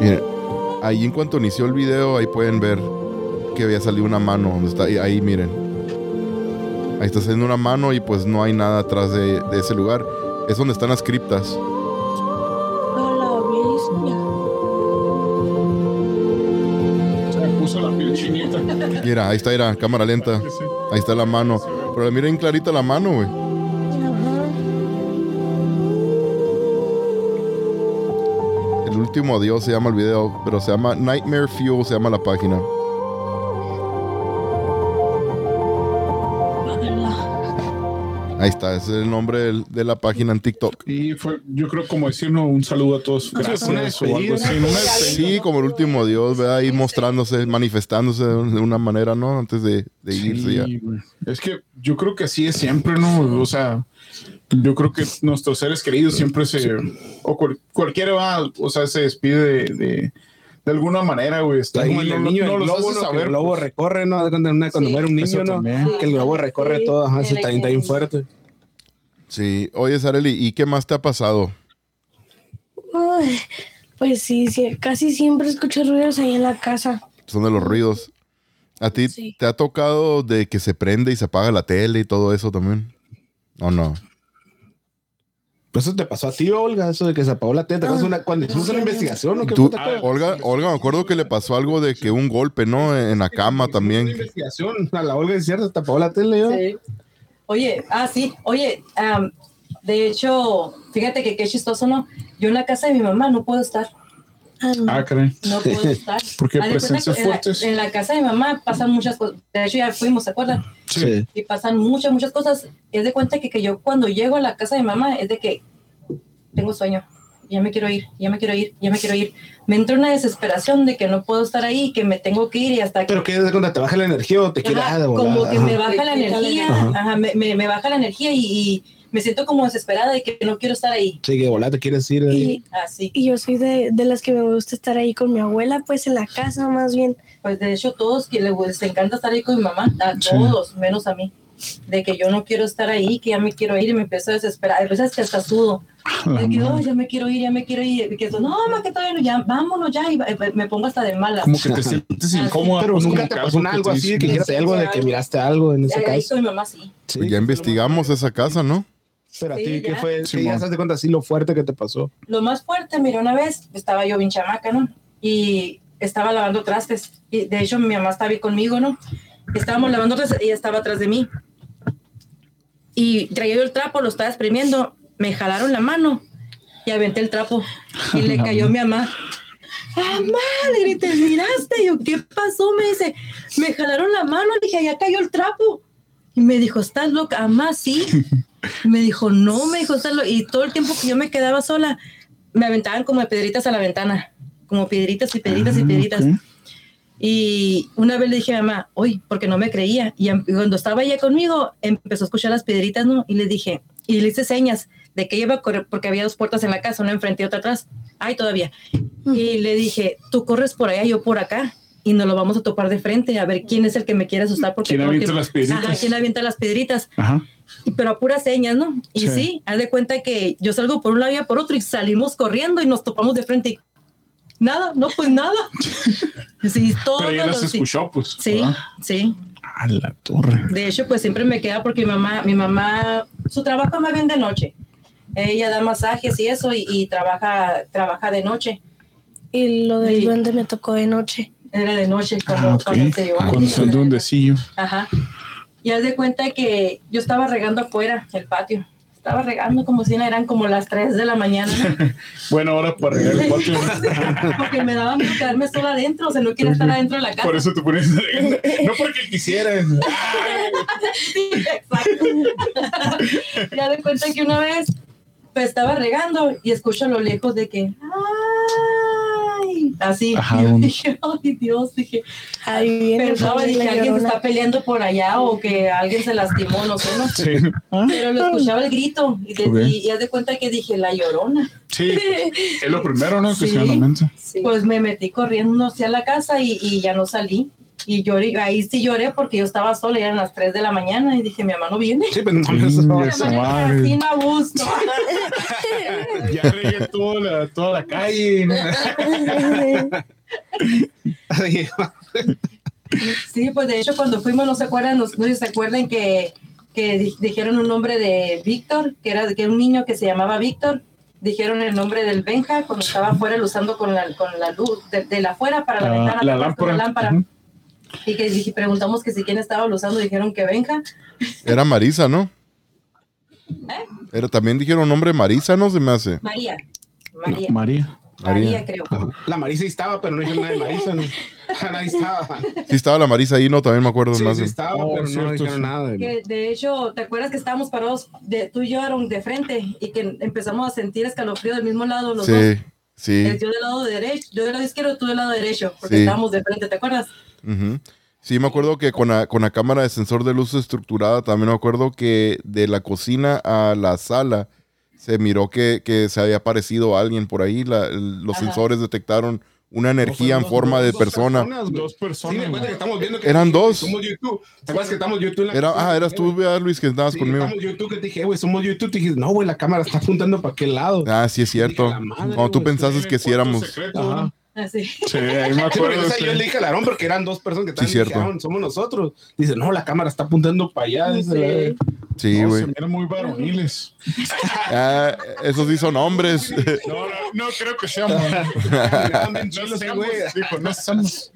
Miren, ahí en cuanto inició el video, ahí pueden ver que había salido una mano. Donde está, ahí, ahí, miren. Ahí está saliendo una mano y pues no hay nada atrás de, de ese lugar. Es donde están las criptas. Mira, ahí está, mira, cámara lenta. Ahí está la mano. Pero miren clarita la mano, güey. El último adiós se llama el video, pero se llama Nightmare Fuel, se llama la página. Ahí está, ese es el nombre del- de la página en TikTok. Y fue, yo creo, como decirnos un saludo a todos. Gracias o algo así. Sí, como el último adiós, ¿verdad? Ahí mostrándose, manifestándose de una manera, ¿no? Antes de, de irse ya. Sí, güey. Es que yo creo que así es siempre, ¿no? O sea, yo creo que nuestros seres queridos siempre se. O cual- cualquiera va, o sea, se despide de, de, de alguna manera, güey. Está ahí, el niño no globo, hace ¿no? Que saber. el globo pues. recorre, ¿no? Cuando, una- cuando Sí. muere un Eso niño, ¿no? también. Que el globo recorre Sí, todo, ajá, está bien, fuerte. Sí. Oye, Sareli, ¿y qué más te ha pasado? Ay, pues sí, sí, casi siempre escucho ruidos ahí en la casa. Son de los ruidos. ¿A ti Sí. te ha tocado de que se prende y se apaga la tele y todo eso también? ¿O no? Pues eso te pasó a ti, Olga, eso de que se apagó la teta. ¿Te acuerdas Ah. una- cuando hicimos una investigación, ¿no? ¿Qué Tú-? Olga, Olga, me acuerdo que le pasó algo de que un golpe, ¿no? En la cama también. Una investigación. A la Olga es cierto, te apagó la tele, ¿no? Sí. Oye, ah, sí, oye, am, de hecho, fíjate que qué chistoso, ¿no? Yo en la casa de mi mamá no puedo estar, Ah, no. Ah, caray. no puedo estar. Porque presencias que en la- fuertes. En la, casa de mi mamá pasan muchas cosas, de hecho ya fuimos, ¿se acuerdan? Sí. Y pasan muchas, muchas cosas. Es de cuenta que, que yo cuando llego a la casa de mamá es de que tengo sueño, ya me quiero ir, ya me quiero ir, ya me quiero ir. Me entra una desesperación de que no puedo estar ahí, que me tengo que ir y hasta que... Pero que de cuando te baja la energía o te queda Ajá, volada. como que me baja la energía, Ajá. ajá, me, me- me baja la energía y, y me siento como desesperada de que no quiero estar ahí. Sí, que volá, te quieres ir. ahí. Y, Así. y yo soy de, de las que me gusta estar ahí con mi abuela, pues en la casa más bien. Pues de hecho, todos que les, encanta estar ahí con mi mamá, a todos, menos a mí. De que yo no quiero estar ahí, que ya me quiero ir y me empiezo a desesperar. A veces que hasta sudo. De que, oh, ya me quiero ir, ya me quiero ir. Y que, no, mamá, que todavía no, ya, vámonos ya. Y va- me pongo hasta de malas. Como que te sientes incómoda. Pero pues, nunca te pasó algo así, de que dijiste algo de que miraste algo en ese caso. mi mamá, sí. Sí, Pues ya investigamos esa casa, ¿no? Pero a ti, ¿qué ya. fue? Sí, ya se das cuenta así lo fuerte que te pasó. Lo más fuerte, mira, una vez estaba yo bien chamaca, ¿no? Y estaba lavando trastes. Y de hecho, mi mamá estaba ahí conmigo, ¿no? Estábamos lavando trastes y ella estaba atrás de mí. Y traía yo el trapo, lo estaba exprimiendo. Me jalaron la mano y aventé el trapo. Y le cayó a mi mamá. ¡Mamá! Le grité, ¿miraste? Y yo, ¿qué pasó? Me dice, me jalaron la mano. Le dije, ya cayó el trapo. Y me dijo, ¿estás loca? Mamá, sí. Y me dijo, no, me dijo, "estás loca". Y todo el tiempo que yo me quedaba sola, me aventaban como de piedritas a la ventana. Como piedritas y piedritas y piedritas. ok. Y una vez le dije a mamá, uy, porque no me creía. Y am- cuando estaba ella conmigo, empezó a escuchar las piedritas, ¿no? Y le dije, y le hice señas de que iba a correr, porque había dos puertas en la casa, una enfrente y otra atrás. Ay, todavía. Y le dije, tú corres por allá, yo por acá. Y nos lo vamos a topar de frente, a ver quién es el que me quiere asustar. Porque ¿Quién avienta las piedritas? Ajá, quién avienta las piedritas. Ajá. Y- pero a puras señas, ¿no? Y Sí. sí. haz de cuenta que yo salgo por un lado y por otro y salimos corriendo y nos topamos de frente y nada, no, pues nada. Sí, todo. Pero las escuchó, pues. Sí, ¿verdad? sí. A la torre. De hecho, pues siempre me queda porque mi mamá, mi mamá, su trabajo más bien de noche. Ella da masajes y eso y, y trabaja, trabaja de noche. Y lo del Sí. duende me tocó de noche. Era de noche cuando, Ah, cuando se llevó a mi Cuando hija. duendecillo. Ajá. Y haz de cuenta que yo estaba regando afuera, el patio. Estaba regando como si eran como las 3 de la mañana. Buena hora para regar el patio. porque me daba miedo quedarme sola adentro, o sea, no quería estar adentro de la casa. Por eso te pones. No porque quisieras. Sí, exacto. ya de cuenta que una vez pues, estaba regando y escucho a lo lejos de que ¡ay! Así. Ajá, Y yo dije, ay Dios, dije, Ahí viene pensaba dije, alguien se está peleando por allá o que alguien se lastimó, no sé, no sé. Sí. Ah, Pero lo escuchaba el grito y, de- Ok. y, y haz de cuenta que dije, la llorona. Sí. Es lo primero, ¿no? Sí. Pues me metí corriendo hacia la casa y, y ya no salí. Y lloré, ahí sí lloré porque yo estaba sola, y eran las 3 de la mañana y dije, mi mamá no viene. Sí, pero no Mm, no. A gusto. Ya regué toda la, toda la calle. Sí, pues de hecho cuando fuimos, no se acuerdan, no, no se acuerdan que, que di- dijeron un nombre de Víctor, que era, que era un niño que se llamaba Víctor. Dijeron el nombre del Benja cuando estaba afuera usando con la, con la luz de, de la afuera para la, Ah, ventana. la lámpara. Y que dije- preguntamos que si quién estaba usando, dijeron que Benja. Era Marisa, ¿no? ¿Eh? Era, también dijeron nombre Marisa, ¿no? Se me hace. María. María. María. María, María. creo. La Marisa estaba, pero no dijeron nada de Marisa. ¿no? Ahí estaba. Sí estaba la Marisa ahí, ¿no? También me acuerdo Sí, más. sí estaba, Oh, pero cierto, no dijeron sí. nada. de- Que de hecho, ¿te acuerdas que estábamos parados, de, tú y yo eran de frente y que empezamos a sentir escalofrío del mismo lado los dos? Sí, sí. Eh, Yo del lado derecho, yo del lado izquierdo, tú del lado derecho, porque Sí. estábamos de frente, ¿te acuerdas? Ujú. Sí, me acuerdo que con la, con la cámara de sensor de luz estructurada, también me acuerdo que de la cocina a la sala se miró que, que se había aparecido alguien por ahí. la- el- los Ajá. sensores detectaron una energía en Dos- forma de dos persona. personas. Dos Sí, personas. acuerdo que estamos viendo que Eran dos. Somos YouTube. ¿Te acuerdas que estamos YouTube? en la Era, ah, eras tú, ¿verdad, Luis, que estabas Sí, conmigo. estamos YouTube que te dije, güey, somos YouTube. Te dije, no, güey, la cámara está apuntando para qué lado. Ah, sí es cierto. Dije, madre, Cuando tú pensaste que sí éramos. Ajá. Así. Sí, ahí me acuerdo. o sea, sí. yo le dije a Larón porque eran dos personas que estaban Sí, cierto. dijeron, somos nosotros. Dice, no, la cámara está apuntando para allá. Dice, Sí. Sí, No, güey. se miran muy varoniles. Ah, esos sí son hombres. No, no, no creo que seamos. "Ah, No seamos, dijo, no somos.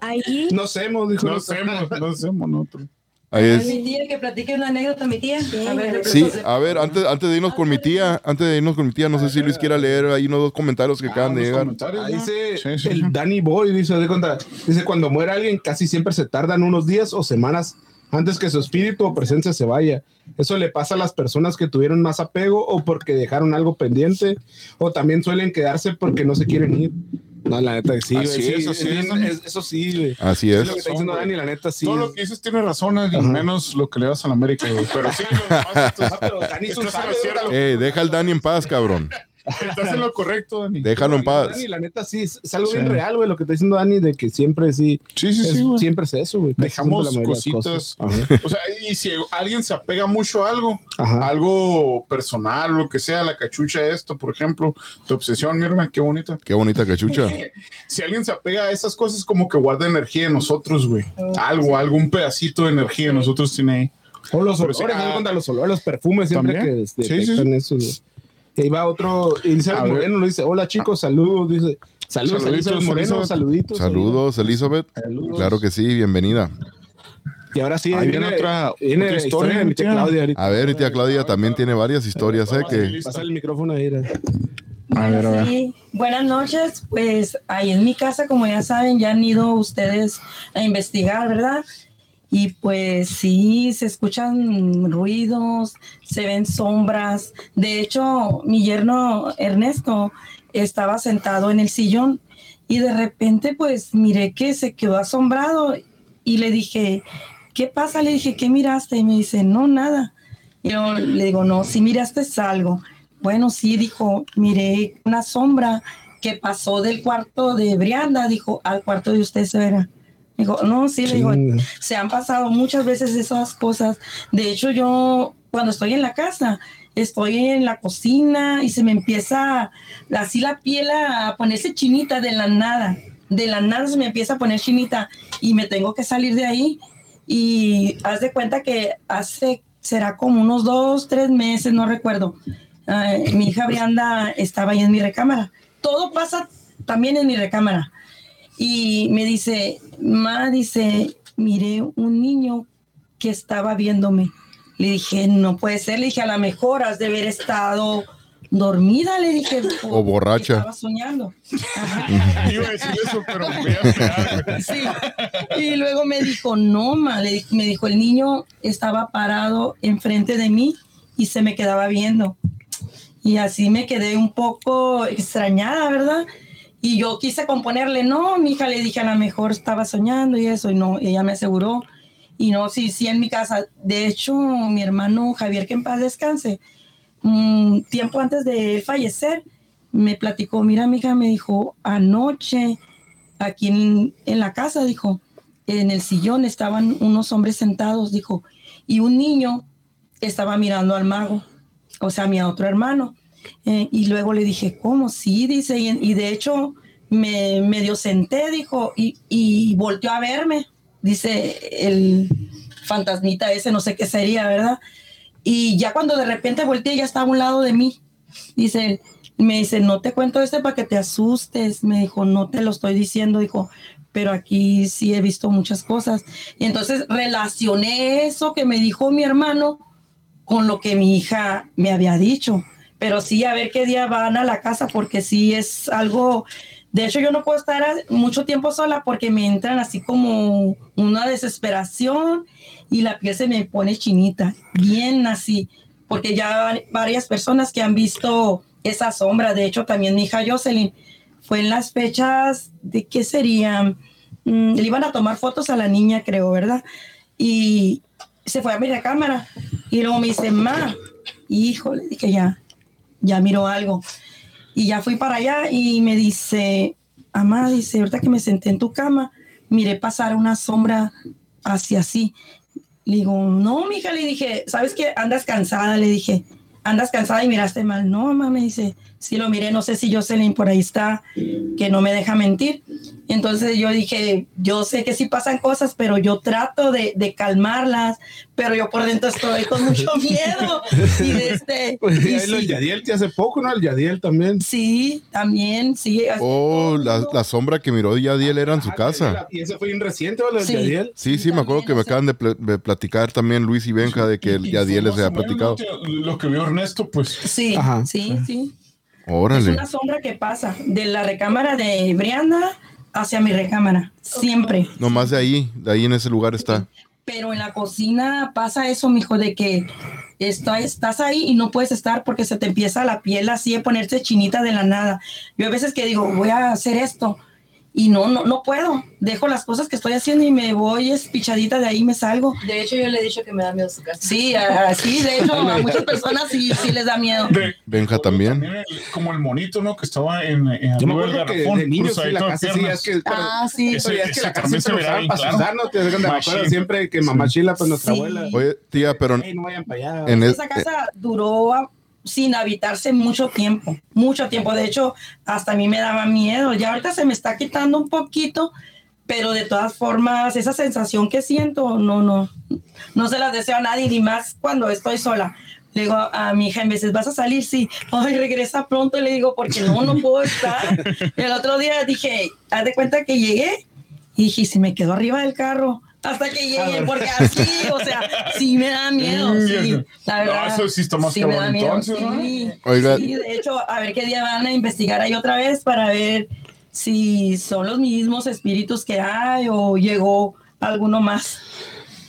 Ahí No semos, dijo. No somos, no somos nosotros. Ahí es. mi tía que platique una anécdota, mi tía. A ver, Sí, a ver, antes, antes de irnos con mi tía, antes de irnos con mi tía, no sé si Luis quiera leer ahí unos dos comentarios que acaban de Ah, llegar. ¿no? dice Sí, sí, el. Danny Boy, dice, de cuenta, dice, cuando muere alguien casi siempre se tardan unos días o semanas antes que su espíritu o presencia se vaya. Eso le pasa a las personas que tuvieron más apego o porque dejaron algo pendiente o también suelen quedarse porque no se quieren ir. No, la neta, sí, güey. Así sí, es, así sí, es, Dani. es- Eso sí, güey. Así Es es. lo que está diciendo Dani, la neta, sí. Todo lo que dices tiene razón, menos lo que le das a la América, güey. Pero sí, lo demás, Ah, pero Dani es un sabio. Eh, deja al Dani en paz, cabrón. Estás en lo correcto, Dani. Déjalo en paz. Dani, la neta, sí, es, algo Sí. bien real, güey, lo que está diciendo Dani, de que siempre sí. Sí, sí, es- sí, güey. siempre es eso, güey. Dejamos cositas. O sea, y si alguien se apega mucho a algo, Ajá. algo personal, lo que sea, la cachucha esto, por ejemplo, tu obsesión, mira, qué bonita. Qué bonita cachucha. Si alguien se apega a esas cosas, como que guarda energía en nosotros, güey. Algo, algún pedacito de energía en nosotros tiene ahí. O los olores, sí, ah, los olores, los perfumes, siempre ¿también? que este, Sí, sí, detectan eso. Ahí va otro, ver. Moreno, lo dice, hola chicos, saludos, dice, saludos, Saluditos, Elizabeth Moreno, Elizabeth. saluditos. Saludos, Elizabeth. Saludos. Claro que sí, bienvenida. Y ahora sí, Ahí viene otra- viene otra historia de mi tía. Claudia ahorita. A ver, mi tía Claudia también tiene varias historias, ¿eh? Que Pasa el micrófono ahí. A ver, a ver. Sí, buenas noches. Pues ahí en mi casa, como ya saben, ya han ido ustedes a investigar, ¿verdad? Y pues sí, se escuchan ruidos, se ven sombras. De hecho, mi yerno Ernesto estaba sentado en el sillón y de repente pues miré que se quedó asombrado y le dije, ¿qué pasa? Le dije, ¿qué miraste? Y me dice, no, nada. Y yo le digo, no, si miraste algo. Bueno, sí, dijo, miré una sombra que pasó del cuarto de Brianda, dijo, al cuarto de usted, Severa. Dijo, no, sí, digo, Chinga. se han pasado muchas veces esas cosas. De hecho, yo cuando estoy en la casa, estoy en la cocina y se me empieza así la piel a ponerse chinita de la nada. De la nada se me empieza a poner chinita y me tengo que salir de ahí. Y haz de cuenta que hace, será como unos dos, tres meses, no recuerdo. eh, mi hija Brianda estaba ahí en mi recámara. Todo pasa también en mi recámara. Y me dice, ma, dice, miré un niño que estaba viéndome. Le dije, no puede ser. Le dije, a lo mejor has de haber estado dormida. Le dije, O borracha. Estaba soñando. Ajá. Iba a decir eso, pero me voy a esperar. Sí. Y luego me dijo, no, ma, le me dijo, el niño estaba parado enfrente de mí y se me quedaba viendo. Y así me quedé un poco extrañada, ¿verdad? Y yo quise componerle, no, mi hija le dije, a lo mejor estaba soñando y eso, y no, ella me aseguró. Y no, sí, sí, en mi casa. De hecho, mi hermano Javier, que en paz descanse, un tiempo antes de fallecer, me platicó, mira, mi hija me dijo, anoche aquí en, en la casa, dijo, en el sillón estaban unos hombres sentados, dijo, y un niño estaba mirando al mago, o sea, mi otro hermano. Eh, y luego le dije, ¿cómo? Sí, dice, y, de hecho me medio senté, dijo, y, y volteó a verme, dice el fantasmita ese, no sé qué sería, ¿verdad? Y ya cuando de repente volteé, ya estaba a un lado de mí. Dice, me dice, no te cuento este para que te asustes. Me dijo, no te lo estoy diciendo, dijo, pero aquí sí he visto muchas cosas. Y entonces relacioné eso que me dijo mi hermano con lo que mi hija me había dicho. Pero sí, a ver qué día van a la casa, porque sí es algo. De hecho, yo no puedo estar mucho tiempo sola porque me entran así como una desesperación y la piel se me pone chinita, bien así, porque ya varias personas que han visto esa sombra. De hecho, también mi hija Jocelyn fue en las fechas de qué serían. Mm, le iban a tomar fotos a la niña, creo, ¿verdad? Y se fue a mi recámara y luego me dice, ma, híjole, dije ya, ya miro algo. Y ya fui para allá y me dice, mamá, dice, ahorita que me senté en tu cama, miré pasar una sombra hacia así. Le digo, no, mija, le dije, ¿sabes qué? Andas cansada, le dije, andas cansada y miraste mal. No, mamá, me dice, sí lo miré, no sé si Jocelyn por ahí está, que no me deja mentir. Entonces yo dije, yo sé que sí pasan cosas, pero yo trato de, de calmarlas, pero yo por dentro estoy con mucho miedo. Y de este, Pues y sí, del Yadiel que hace poco, ¿no? El Yadiel también. sí, también, sí. Oh, la, la sombra que miró Yadiel era en su Ah, casa. Y ese fue reciente, del Sí. Yadiel. Sí, sí, me acuerdo que me acaban de, pl- de platicar también Luis y Benja de que el Y Yadiel les había platicado. Lo que, vio Ernesto, pues. Sí, Ajá. sí, sí. Es Órale. una sombra que pasa de la recámara de Brianda hacia mi recámara, siempre. Nomás de ahí, de ahí en ese lugar está. Pero en la cocina pasa eso, mijo, de que está- estás ahí y no puedes estar porque se te empieza la piel así a ponerse chinita de la nada. Yo a veces que digo, voy a hacer esto y no, no, no puedo. Dejo las cosas que estoy haciendo y me voy espichadita de ahí y me salgo. De hecho, yo le he dicho que me da miedo su casa. Sí, así, de hecho, a muchas personas sí, sí les da miedo. De- Benja también. el- como el monito, ¿no? Que estaba en, en Yo me acuerdo que de niños sí, cruzadito la casa sí, es que... Ah, sí. Es que la casa también se siempre bien para claro. asustarnos, te me acuerdo siempre que mamá Chila, pues nuestra Sí. abuela. Oye, tía, pero no vayan para allá. en es- Esa casa duró ah, sin habitarse mucho tiempo, mucho tiempo. De hecho, hasta a mí me daba miedo. Ya ahorita se me está quitando un poquito, pero de todas formas, esa sensación que siento, no, no, no se la deseo a nadie, ni más cuando estoy sola. Le digo a mi hija, en veces vas a salir, sí, ay, regresa pronto, le digo, porque no, no puedo estar. El otro día dije, haz de cuenta que llegué y dije, si me quedo arriba del carro hasta que llegue, porque así, o sea, sí me da miedo, sí, la No, verdad. eso sí está más Sí, me cabrón da miedo, entonces, ¿no? sí. Oiga. Sí, de hecho, a ver qué día van a investigar ahí otra vez para ver si son los mismos espíritus que hay o llegó alguno más.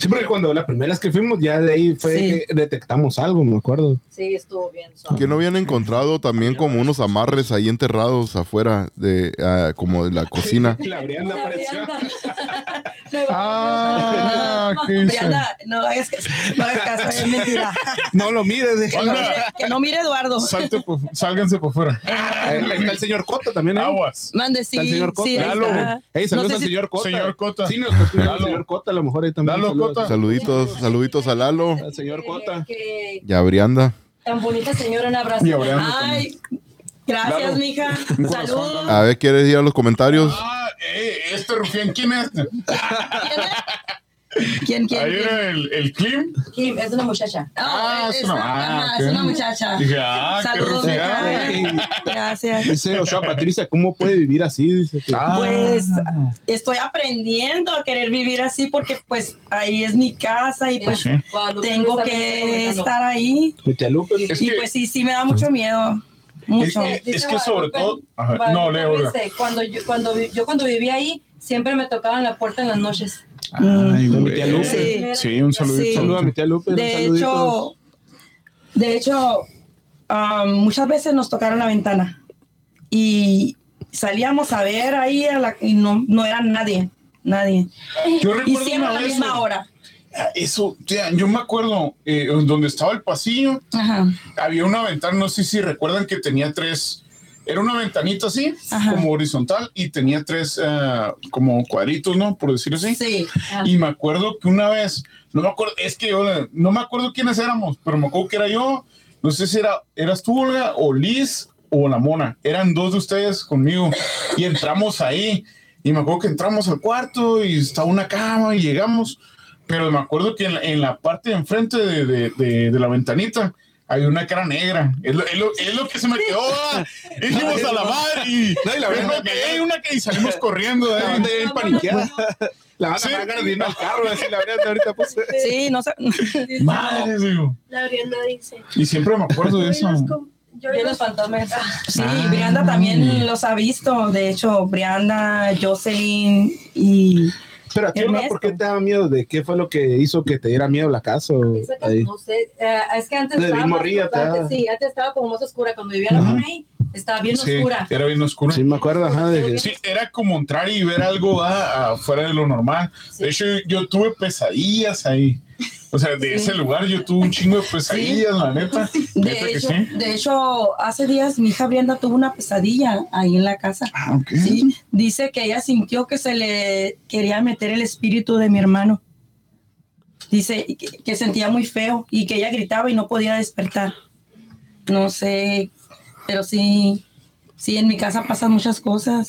Sí, porque cuando la primera vez que fuimos, ya de ahí fue Sí. que detectamos algo, me acuerdo. Sí, estuvo bien. suave. que no habían encontrado también como unos amarres ahí enterrados afuera de ah, como de la cocina. La Brianda La apareció. Ah, ¿qué? Brianda, no hagas, no hagas caso, es mentira. No lo mires, Que no mire, que no mire Eduardo. Salte por- sálganse por fuera. Ahí Está el señor Cota también, ¿eh? Aguas. Mande, sí, Está el señor Cota. sí, ahí Lalo. está. Ey, saludos No sé al si- señor Cota. Señor Cota. Sí, nos el señor Cota, a lo mejor ahí también. Saludos. Cota. Saluditos, saluditos a Lalo Al señor Cota. Y a Brianda. tan bonita señora, un abrazo. Y Ay, gracias, mija. Saludos. A ver, ¿quieres ir a los comentarios? Ah, eh, este rufián, ¿quién es? ¿Quién, quién, Ahí quién? era el, el Kim. Kim, es una muchacha. Ah, es una- ah, es una muchacha. Dije, ah, qué Saludos. Gracias. Dice Ochoa Patricia, ¿cómo puede vivir así? Dice que- Ah. Pues estoy aprendiendo a querer vivir así porque pues ahí es mi casa y pues tengo que estar ahí. Es Y que- pues sí, sí me da mucho miedo. Mucho. Es Dice que sobre todo- Ajá, no, Leo, Cuando yo, cuando yo cuando vivía ahí, siempre me tocaban la puerta en las noches. Ay, Con mi güey. tía Lupe. Sí. Sí, un. Sí. Saludos a mi tía Lupe. un De hecho, de hecho, um, muchas veces nos tocaron la ventana y salíamos a ver ahí a la- y no, no era nadie, nadie. Yo Y recuerdo siempre a la misma hora. Ah, Eso, tía, yo me acuerdo eh, donde estaba el pasillo, Ajá. había una ventana, no sé si recuerdan que tenía tres, era una ventanita así, Ajá. como horizontal, y tenía tres ah, como cuadritos, ¿no? Por decirlo así. Sí. Y me acuerdo que una vez, no me acuerdo, es que yo no me acuerdo quiénes éramos, pero me acuerdo que era yo, no sé si era, eras tú, Olga, o Liz, o la mona. Eran dos de ustedes conmigo. Y entramos ahí. Y me acuerdo que entramos al cuarto y estaba una cama y llegamos. Pero me acuerdo que en la, en la parte de enfrente de, de, de- de la ventanita había una cara negra. Es lo, es lo- es lo que se me quedó. ah. Dijimos a la madre y, No, y la verdad que hay una que y salimos corriendo. de La ahí. bien paniqueada. La van a Sí. de al carro, así la Brianda ahorita pues. Sí, no sé. Madre, digo. La Brianda dice. Y siempre me acuerdo de "Yo eso. yo los- los fantasmas. Sí, Ah. Brianda también los ha visto. De hecho, Brianda, Jocelyn y Pero a ti. ¿por qué te daba miedo? ¿De qué fue lo que hizo que te diera miedo la casa? No sé, eh, es que antes De estaba más- antes, sí, antes estaba como más oscura. Cuando vivía la mona ahí, estaba bien Sí, oscura. era bien oscuro. Sí, me acuerdo, ajá, de Sí, era como entrar y ver algo ah, afuera de lo normal. De hecho, yo tuve pesadillas ahí. O sea, de ese lugar yo tuve un chingo de pesadillas, la neta. Neta de que hecho, sí. de hecho, hace días mi hija Brianda tuvo una pesadilla ahí en la casa. Ah, ok. Sí, dice que ella sintió que se le quería meter el espíritu de mi hermano. Dice que, que sentía muy feo y que ella gritaba y no podía despertar. No sé, pero sí, sí, en mi casa pasan muchas cosas.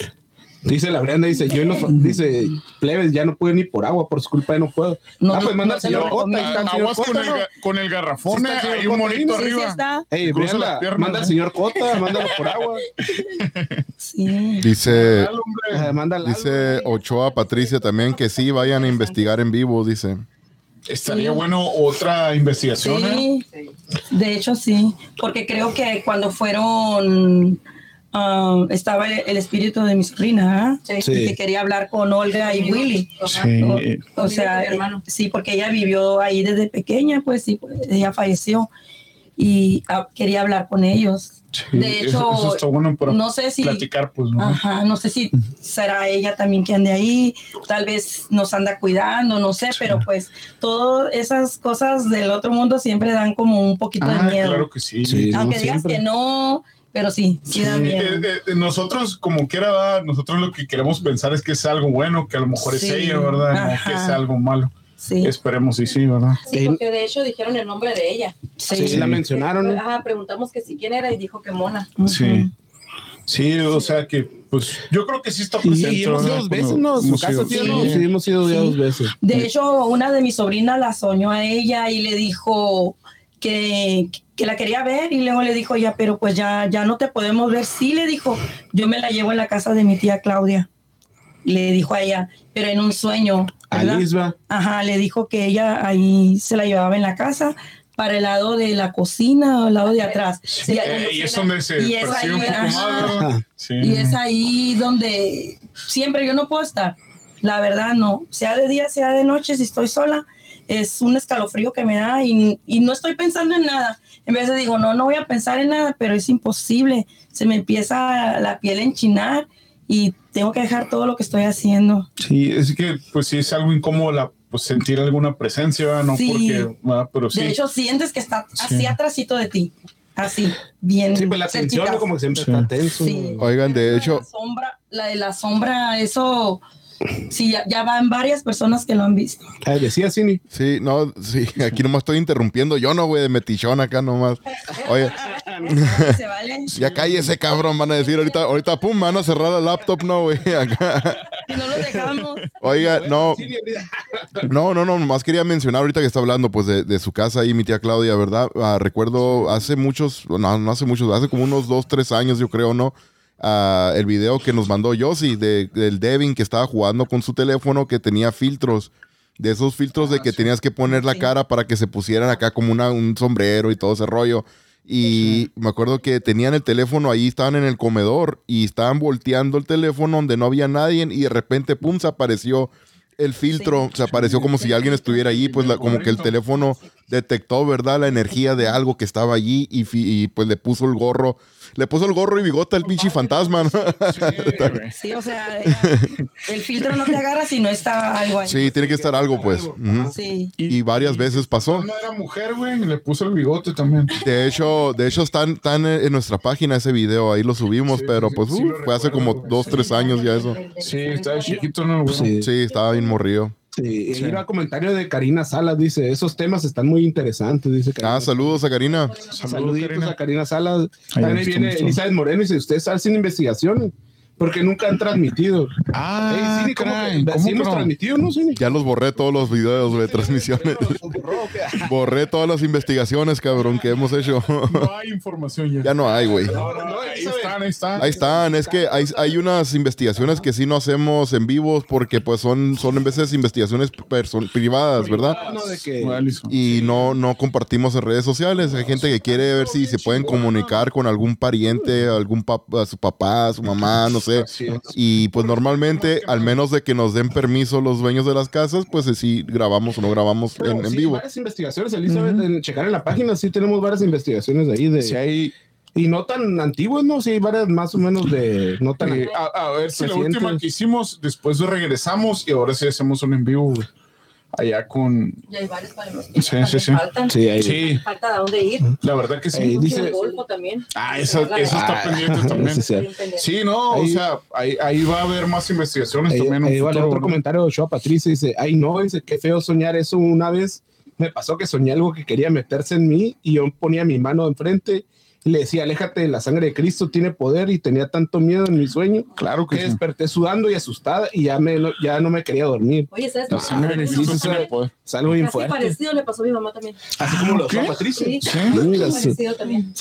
Dice la Brianda, dice, yo no, dice, plebes, ya no puedo ni por agua, por su culpa ya no puedo. No, ah, pues no, manda no señor Cota, Aguas con el, garrafón, Sí señor hay un monito ¿no? Sí, sí arriba. Ey, piernas, manda al ¿no? señor Cota, mándalo por agua. Sí. Dice. Eh, dice Ochoa Patricia también que sí vayan a investigar en vivo, dice. Estaría bueno otra investigación. ¿eh? Sí, de hecho sí, porque creo que cuando fueron ah, estaba el, el espíritu de mi sobrina. Y que quería hablar con Olga y Willy. O, o sea, hermano. sí, porque ella vivió ahí desde pequeña, pues sí, pues, ella falleció y ah, quería hablar con ellos. Sí, De hecho, eso, eso está bueno para no sé si, platicar, pues, ¿no? ajá, no sé si será ella también que ande ahí, tal vez nos anda cuidando, no sé, pero pues todas esas cosas del otro mundo siempre dan como un poquito Ah, de miedo. claro que sí. Sí. Aunque no, digas siempre. que no, pero sí, sí da miedo. eh, eh, nosotros, como quiera, nosotros lo que queremos pensar es que es algo bueno, que a lo mejor Sí. es ella, ¿verdad? No que sea algo malo. Sí, Esperemos y sí, ¿verdad? Sí, porque de hecho dijeron el nombre de ella. sí. Sí, la mencionaron. preguntamos que si quién era y dijo que Mona. Sí. Sí, o sea que, pues, yo creo que sí está presente. y hemos ido dos veces, ¿no? Su hemos casa, ido. sí, sí. ¿no? Sí, hemos ido ya Sí. dos veces. De hecho, una de mis sobrinas la soñó a ella y le dijo que, que la quería ver y luego le dijo ya, pero pues ya, ya no te podemos ver. Sí, le dijo, yo me la llevo en la casa de mi tía Claudia. Le dijo a ella, pero en un sueño. ¿verdad? Alice va. Ajá, le dijo que ella ahí se la llevaba en la casa para el lado de la cocina o el lado de atrás. Sí, Y- eh, y es donde se Y es ahí, poco ajá. más, ¿verdad? Sí. y es ahí donde siempre yo no puedo estar. La verdad, no. Sea de día, sea de noche, si estoy sola, es un escalofrío que me da y, y no estoy pensando en nada. En vez de digo, no, no voy a pensar en nada, pero es imposible. Se me empieza la piel a enchinar y tengo que dejar todo lo que estoy haciendo. Sí, es que, pues sí, es algo incómodo la, pues, sentir alguna presencia, ¿verdad? no Sí. porque, ¿verdad? pero sí. De hecho, sientes que está así Sí. atrásito de ti. Así, bien. Sí, pues la tensión como que siempre Sí. está tenso. Sí. Oigan, de hecho, La sombra, la de la sombra, eso sí, ya, ya van varias personas que lo han visto. Ah, decía Cini. sí, no, sí, aquí nomás estoy interrumpiendo. Yo no, güey, de metichón acá nomás. Oye, ¿Se vale? ya cállese, cabrón, van a decir ahorita, ahorita, pum, van a cerrar la laptop, no, güey, acá. No lo dejamos. Oiga, no, no, no, no, nomás quería mencionar ahorita que está hablando, pues, de, de su casa ahí, mi tía Claudia, ¿verdad? Ah, recuerdo hace muchos, no, no hace muchos, hace como unos dos, tres años, yo creo, ¿no? Ah, el video que nos mandó Yossi de, del Devin que estaba jugando con su teléfono que tenía filtros. De esos filtros de que tenías que poner la cara para que se pusieran acá como una, un sombrero y todo ese rollo. Y me acuerdo que tenían el teléfono ahí, estaban en el comedor y estaban volteando el teléfono donde no había nadie y de repente, pum, se apareció el filtro, se apareció como si alguien estuviera allí, pues la- como que el teléfono detectó, ¿verdad? La energía de algo que estaba allí y, fi- y, pues le puso el gorro, le puso el gorro y bigote al pinche fantasma, ¿no? Sí, o sea, el filtro no te agarra si no está algo ahí. Sí, tiene que estar algo, pues. Sí. Y varias veces pasó. No era mujer, güey, le puso el bigote también. De hecho, de hecho están, están en nuestra página ese video, ahí lo subimos, Sí, pero sí, pues sí uh, lo fue hace recuerdo, como dos, tres años ya eso. Sí, estaba chiquito, ¿no? güey? Sí. Sí, estaba bien morrido. Sí, y iba comentario de Karina Salas, dice, esos temas están muy interesantes, dice Karina. Ah, saludos a Karina. Saluditos Karina. a Karina Salas. Ahí También viene. Elizabeth Moreno y dice, ustedes hacen investigaciones porque nunca han transmitido. Ah, Ey, Cini, ¿cómo caray, que- ¿cómo sí que hemos no? transmitido, no, Cini? Ya los borré todos los videos de transmisiones. Borré todas las investigaciones, cabrón, que hemos hecho. No hay información ya. ya no hay, güey. No, no, no, ahí están, ahí están. Ahí están, es que hay, hay unas investigaciones que sí no hacemos en vivos porque pues son, son en veces investigaciones privadas, ¿verdad? De que- y no, no compartimos en redes sociales. Hay gente que quiere ver si se pueden comunicar con algún pariente, algún pap- a su papá, a su mamá, no sé. Y pues normalmente, al menos de que nos den permiso los dueños de las casas, pues eh, sí grabamos o no grabamos Pero en, en sí, vivo. varias investigaciones, Elizabeth, en checar en la página, sí tenemos varias investigaciones de ahí. De, Sí, hay, Y no tan antiguas, ¿no? Sí, hay varias más o menos de... No tan... eh, a, a ver si la última que hicimos, después regresamos y ahora sí hacemos un en vivo, güey. Allá con. Y hay varios que Sí, sí, sí. faltan. Sí, ahí. Sí, Falta a dónde ir. la verdad que sí. Ahí dice- el Golfo también. Ah, eso, eso está Ah, pendiente también. sí, no, o Ahí- sea, ahí, ahí va a haber más investigaciones Ahí, también. un vale otro ¿no? comentario de Ochoa Patricia. Dice, ay no, dice, qué feo soñar eso una vez. Me pasó que soñé algo que quería meterse en mí y yo ponía mi mano enfrente y le decía, aléjate, la sangre de Cristo tiene poder y tenía tanto miedo en mi sueño Claro que que sí. desperté sudando y asustada y ya, me, ya no me quería dormir. Oye, ¿sabes? La sangre de Cristo sí, tiene poder. Es algo bien fuerte. parecido le pasó a mi mamá también. Así como lo de ¿Qué? Ochoa Patricia. Sí, Sí.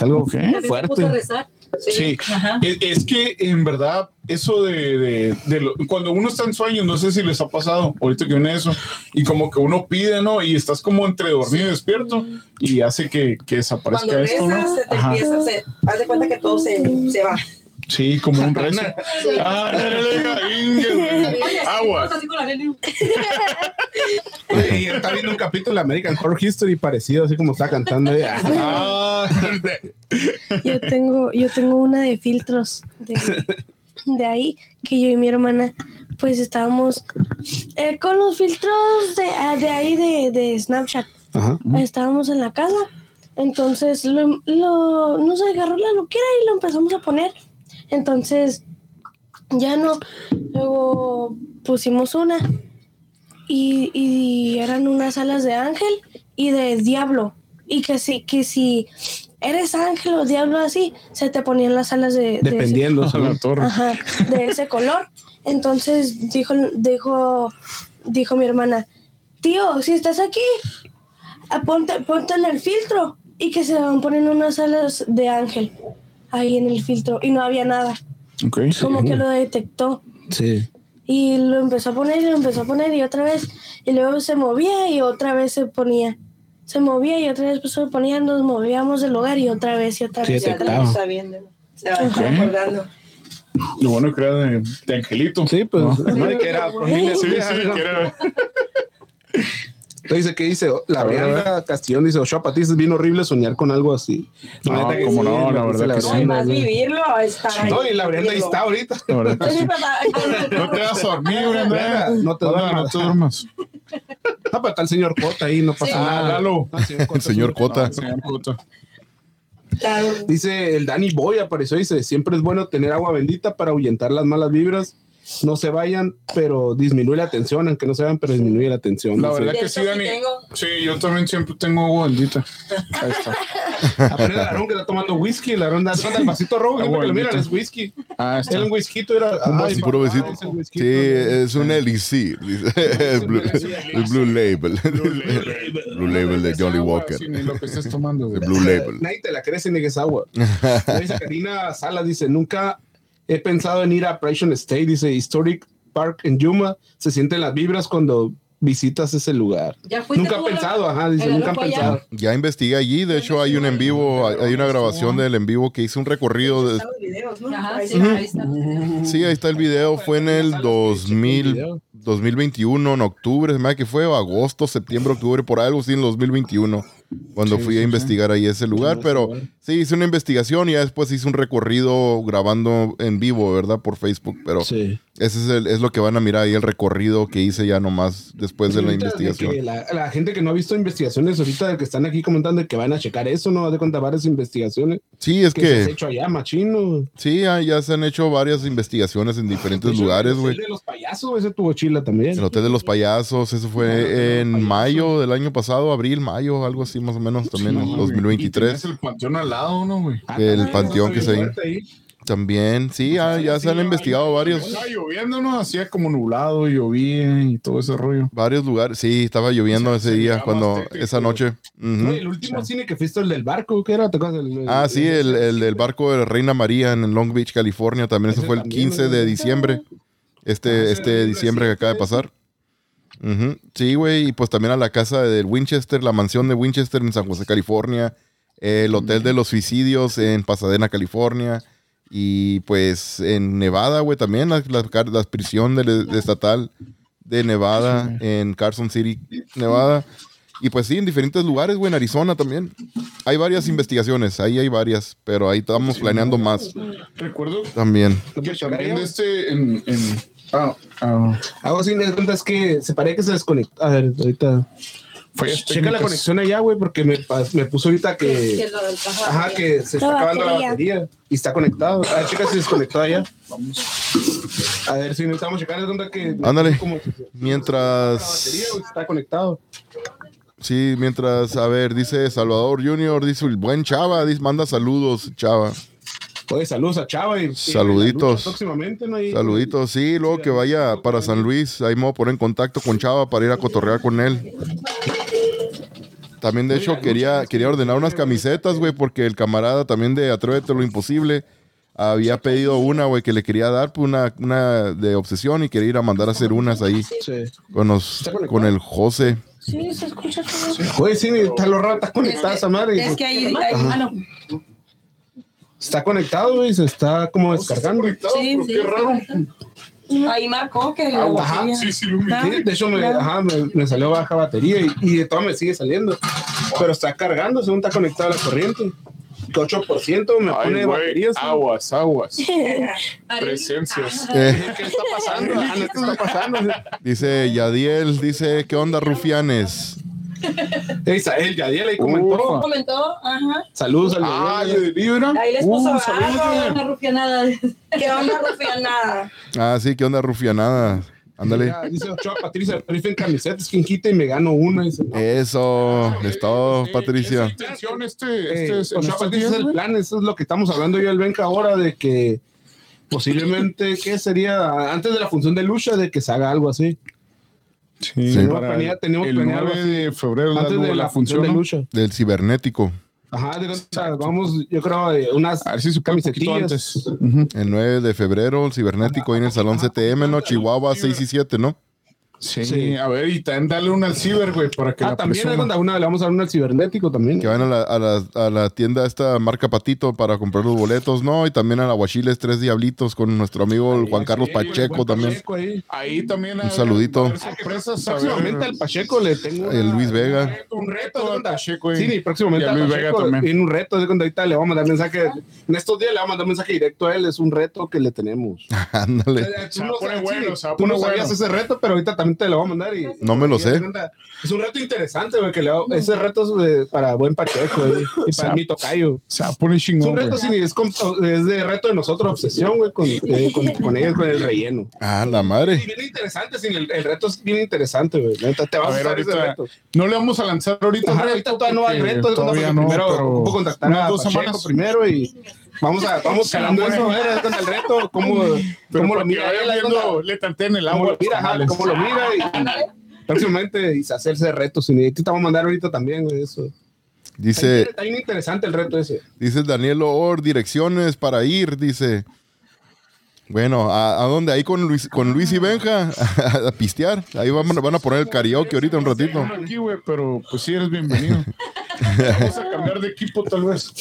algo Ok. También se puso a fuerte. rezar. Sí, es, es que en verdad eso de, de, de lo- cuando uno está en sueños, no sé si les ha pasado ahorita que viene eso, y como que uno pide, ¿no? Y estás como entre dormido y despierto y hace que, que desaparezca Cuando esto, ¿no? rezas, se te Ajá. empieza, se, haz de cuenta que todo se, se va. Sí, como un rezo. Ah, Agua. así con la Nelly. Y está viendo un capítulo de American Horror History parecido, así como está cantando. Ah, Yo tengo, yo tengo una de filtros de, de ahí que yo y mi hermana pues estábamos eh, con los filtros de, ah, de ahí de, de Snapchat. Ajá. Estábamos en la casa. Entonces lo, lo- nos agarró la loquera y lo empezamos a poner. Entonces ya no. Luego pusimos una. Y, y eran unas alas de ángel y de diablo. Y que si, que si eres ángel o diablo así, se te ponían las alas de, de ese- Dependiendo. a la torre. Ajá, de ese color. Entonces dijo, dijo, dijo mi hermana, tío, si estás aquí, ah, ponte, ponte en el filtro y que se van poniendo unas alas de ángel ahí en el filtro y no había nada. Ok. Como que lo detectó Sí. y lo empezó a poner y lo empezó a poner y otra vez y luego se movía y otra vez se ponía. Se movía y otra vez pues, se ponía, nos movíamos del lugar y otra vez y otra Sí, vez. y Ya viendo. Se va acordando. Lo bueno que era de, de Angelito. Sí, pues, ¿no? no hay que era familia. Sí, sí, sí, que era- Entonces, ¿qué dice? La Brianda Castillón dice, Ochoa, para ti es bien horrible soñar con algo así. No, que cómo sí, no, la dice verdad que No, y sí. más vivirlo, estar ahí. No, y la Brianda ahí está ahorita. la verdad que Sí. No te vas a dormir. No te duermas. No te duermas. Ah, pero está el señor Cota ahí, no pasa Sí. Ah, nada. Lalo. Ah, señor Cota, El señor Cota. Ah, señor Cota. Claro. Dice el Danny Boy, apareció, dice, siempre es bueno tener agua bendita para ahuyentar las malas vibras. No se vayan, pero disminuye la tensión, aunque no se vayan, pero disminuye la tensión. La verdad que sí, Dani. Sí, yo también siempre tengo agua bendita. Ahí está. Aprende el Aarón que está tomando whisky, el Aarón da da el vasito rojo, que lo miran es whisky. Ah, está. Era un whisky, era... Un ay, Sí, puro papá, besito. es whisky, Sí, es un elixir. El blue, el blue label. Blue label de Johnny Walker. sí, ni lo que estés tomando. El güey. blue label. Nadie te la crece ni que es agua. dice Karina Salas, dice, nunca he pensado en ir a Operation State, dice, Historic Park en Yuma, se sienten las vibras cuando visitas ese lugar. Ya Nunca ¿verdad? pensado, ajá, dice, nunca allá. pensado. Ya investigué allí, de hecho hay un en vivo, hay una grabación del en vivo que hizo un recorrido de... Sí, ahí está. Sí, ahí está el video, fue en el 2000, 2021, en octubre, se me que fue agosto, septiembre, octubre, por algo así en el 2021, cuando fui a investigar ahí ese lugar, pero sí, hice una investigación y ya después hice un recorrido grabando en vivo, ¿verdad? Por Facebook, pero Sí. Ese es, el- es lo que van a mirar ahí, el recorrido que hice ya nomás después de la investigación. La, la gente que no ha visto investigaciones ahorita que están aquí comentando que van a checar eso, ¿no? De cuenta varias investigaciones Sí, es que, se ha que hecho allá, machino. sí, ya se han hecho varias investigaciones en diferentes lugares, güey. El de los payasos, ese tuvo chila también. El Hotel de los Payasos, eso fue en mayo del año pasado, abril, mayo, algo así más o menos, también No, en güey. Y 2023. tienes el panteón al lado, ¿no, güey? Ah, el panteón que se ahí. También, sí, ah, ya se han investigado varios, Estaba lloviendo, ¿no? Hacía como nublado, llovía y todo ese rollo. varios lugares. Sí, estaba lloviendo ese día, cuando, esa noche. No, el último cine que fuiste, el del barco, ¿qué era? El- el- Ah, sí, el, el del barco de Reina María en Long Beach, California, también ese Ese fue el también, 15 de diciembre. Ah, Este, este diciembre que acaba de pasar. Sí, güey, y pues también a la casa del Winchester, la mansión de Winchester en San José, California, el Hotel de los Suicidios en Pasadena, California, y pues en Nevada, güey, también la, la, la prisión del de estatal de Nevada en Carson City, Nevada. Y pues sí, en diferentes lugares, güey, en Arizona también. Hay varias investigaciones, ahí hay varias, pero ahí estamos planeando más Recuerdo también. que también de este en... en ah, ah, Algo así, cuenta es que se parece que se desconectó. A ver, ahorita. Fallas Checa la conexión allá, güey, porque me, me puso ahorita Que que. lo del caja- Ajá, que se está acabando la batería. y está conectado. A ver, checa si se desconectó allá. A ver si necesitamos checar. Es donde que. Ándale. batería, Mientras, está conectado. sí, mientras, a ver, dice Salvador Junior, dice el buen Chava, dice, manda saludos, Chava. Oye, saludos a Chava y. Saluditos. y Próximamente, ¿no? Ahí- Saluditos, sí, luego que vaya para San Luis, ahí me voy a poner en contacto con Chava para ir a cotorrear con él. También, de hecho, quería, quería ordenar unas camisetas, güey, porque el camarada también de Atrévete lo Imposible había pedido una, güey, que le quería dar, pues, una, una de obsesión y quería ir a mandar a hacer unas ahí Sí. con, los, con el José. Sí, se escucha todo. Oye, sí, está lo raro, está conectada esa madre. Es que ahí, ahí- Ah, no. Está conectado, güey, se está como descargando. Conectado, Sí, sí, qué raro. Ahí marcó que Ah, ajá, sí, sí, lo. Ah, Sí, de hecho, me, claro. ajá, me, me salió baja batería y, y de todo me sigue saliendo. Pero está cargando, según está conectado a la corriente. Que 8% me Ay, pone güey, baterías. ¿no? aguas, aguas. Presencias. Eh, ¿Qué está pasando? Ah, ¿Qué está pasando? dice Yadiel, dice, ¿qué onda, rufianes? Isael Yadiel ahí comentó. Ufa. Comentó, ajá. Saludos al Ah, Yadiel. de libra. Ahí les puso Uh, saludos. Yadiel. una rufianada. ¿Qué onda, rufianada? Ah, sí, ¿qué onda, rufianada? Ándale. Dice Ochoa Patricia, rifen camisetas, quien quita y me gano una. Dice, no. Eso, es todo, Sí, Patricia. esa intención este, Eh, este, es- Ochoa estos Patricia es el plan, eso es lo que estamos hablando yo y el Benca ahora, de que posiblemente, ¿qué sería? Antes de la función de lucha, de que se haga algo así. Sí, Sí. para Planea- tenemos el planeado 9 de febrero la, Antes de la, función de lucha. Del cibernético. Ajá, de cuenta, vamos, yo creo, eh, unas A ver si camisetillas. antes. El 9 de febrero, el cibernético ahí en el Salón CTM, ¿no? Chihuahua 6 y 7, ¿no? Sí, Sí. a ver, y también dale una al ciber, güey, para que Ah, la también una le vamos a dar una al cibernético también. Que van a la, a la- a la tienda esta marca Patito para comprar los boletos, ¿no? Y también a la Guachiles Tres Diablitos con nuestro amigo el Juan Carlos Sí, Pacheco también. Pacheco ahí. Ahí también Un saludito. sorpresas. Próximamente al Pacheco le tengo El Luis Vega. un reto. De. Pacheco. Sí, y próximamente Y a al Luis Vega también. tiene un reto. De cuenta, ahorita le vamos a dar mensaje. En estos días le vamos a dar mensaje directo a él. Es un reto que le tenemos. Ándale. Tú no sabías ese reto, pero ahorita también te lo voy a mandar. Y, No me lo sé. Es un reto interesante, güey, que le hago- ese reto es eh, para buen Pacheco güey, y para mi tocayo. Se va a poner Es chingón, un reto, sí, es, es de reto de nosotros, obsesión, güey, con, eh, con, con ellos, con el relleno. Ah, la Y madre. bien interesante, sí, el, el reto es bien interesante, güey. Neta, Te va A a ver, ese ahorita reto. no le vamos a lanzar ahorita. Ajá, ahorita todavía no porque reto, Todavía no, primero pero contactar a dos Pacheco semanas. primero y vamos a vamos calando eso, a ver, con el reto, cómo, cómo lo mira él, viendo, le tanteen el cómo agua. lo mira, ajá, cómo lo mira y próximamente y se hace ese reto, sin y te vamos a mandar ahorita también, güey, eso. Dice, Está bien interesante el reto ese. dice Daniel Or, direcciones para ir, dice. Bueno, ¿a, a dónde? Ahí con Luis, con Luis y Benja a, a pistear. Ahí van, van a poner el karaoke ahorita un ratito. Aquí, güey, pero pues sí eres bienvenido. Vamos a cambiar de equipo, tal vez.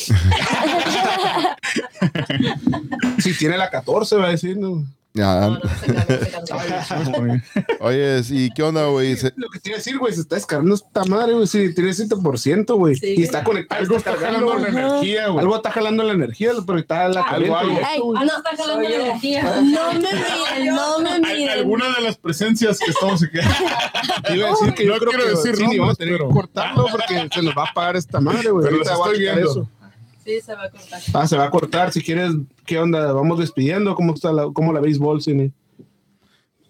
Si tiene la 14, va a decir, ¿no? Ya. No, no. Oye, ¿y qué onda, güey? Se- Lo que te iba a decir, güey, se está descargando esta madre, güey, sí, tiene 7%, güey. Sí. Y está conectado, Algo está jalando la energía, güey. Algo está jalando la energía, pero está la Algo, caliente, algo. Ah, no está jalando la energía. No me miren, no me Hay miren. alguna de las presencias que estamos aquí. Iba a decir que yo No creo quiero que decir sí, ni vamos a tener que cortarlo porque se nos va a pagar esta madre, güey. Pero Ahorita estoy viendo. eso. Sí, se va a cortar. Ah, se va a cortar. Si quieres, ¿qué onda? Vamos despidiendo. ¿Cómo está la, cómo la béisbol, Cine?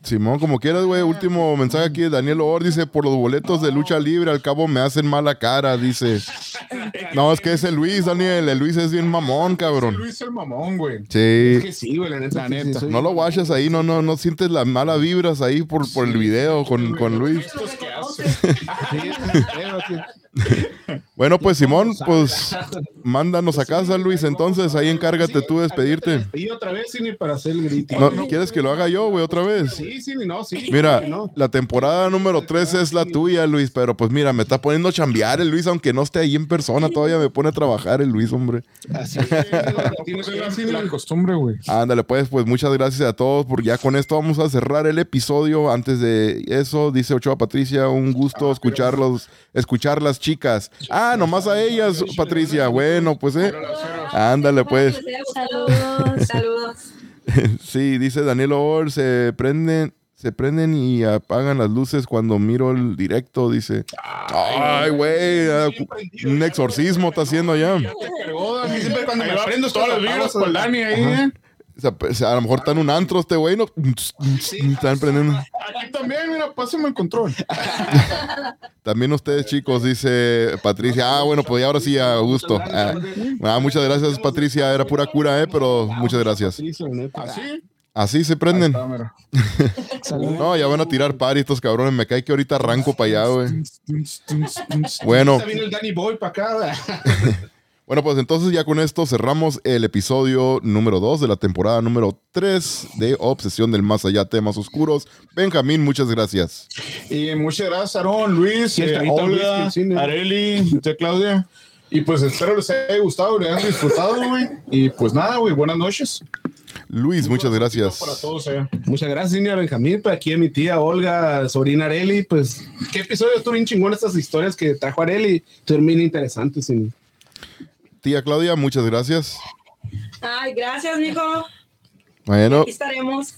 Simón, como quieras, güey. Último mensaje aquí de Daniel Or. Dice, por los boletos de lucha libre, al cabo me hacen mala cara, dice. No, es que es el Luis, Daniel. El Luis es bien mamón, cabrón. Luis el mamón, güey. Es Sí. que sí, güey, la neta. La sí, sí, neta. No lo guachas ahí, no, no, no sientes las malas vibras ahí por, por el video con, con Luis. Bueno, pues Simón, pues mándanos a casa, Luis. Entonces ahí encárgate tú de despedirte. Y otra vez, Cine, para hacer el grito. ¿No, ¿Quieres que lo haga yo, güey, otra vez? Sí, sí, no, sí. Mira, No. la temporada número 3 es la tuya, Luis, pero pues mira, me está poniendo a chambear el Luis, aunque no esté ahí en persona, todavía me pone a trabajar el Luis, hombre. Así es, la costumbre, güey. Ándale, pues, pues muchas gracias a todos, porque ya con esto vamos a cerrar el episodio. Antes de eso, dice Ochoa Patricia, un gusto escucharlos, escuchar las chicas. Ah, nomás a ellas, Patricia. Bueno, pues, eh. Ándale, pues. Saludos. Saludos. Sí, dice Daniel Or, se prenden, se prenden y apagan las luces cuando miro el directo, dice. Ay, güey, ah, un exorcismo está haciendo allá. Siempre cuando me prendo estos vibras apagos, con Dani ahí, ¿eh? O sea, pues, a lo mejor está en un antro este güey, ¿no? Están prendiendo. Aquí también, mira, pásame el control. También ustedes, chicos, dice Patricia. Ah, bueno, pues ya ahora sí, a gusto. Ah, ah, muchas gracias, Patricia. Era pura cura, ¿eh? Pero muchas gracias. Así. Así se prenden. Ah. No, ya van a tirar pari estos cabrones. Me cae que ahorita arranco para allá, güey. Bueno, el Danny Boy para acá. Bueno, pues entonces ya con esto cerramos el episodio número 2 de la temporada número 3 de Obsesión del Más Allá, temas oscuros. Benjamín, muchas gracias. Y muchas gracias, Aarón, Luis, Sí, eh, Olga. Areli, usted, Claudia. Y pues espero les haya gustado, les hayan disfrutado, güey. Y pues nada, güey, buenas noches. Luis, muchas gracias. Para todos allá. Muchas gracias, señor Benjamín. Pues aquí a mi tía Olga, sobrina Areli. Pues, ¿qué episodio estuvo bien chingón estas historias que trajo Areli? Estuvieron bien interesantes, señor. Tía Claudia, muchas gracias. Ay, gracias, mijo. Bueno, Aquí estaremos.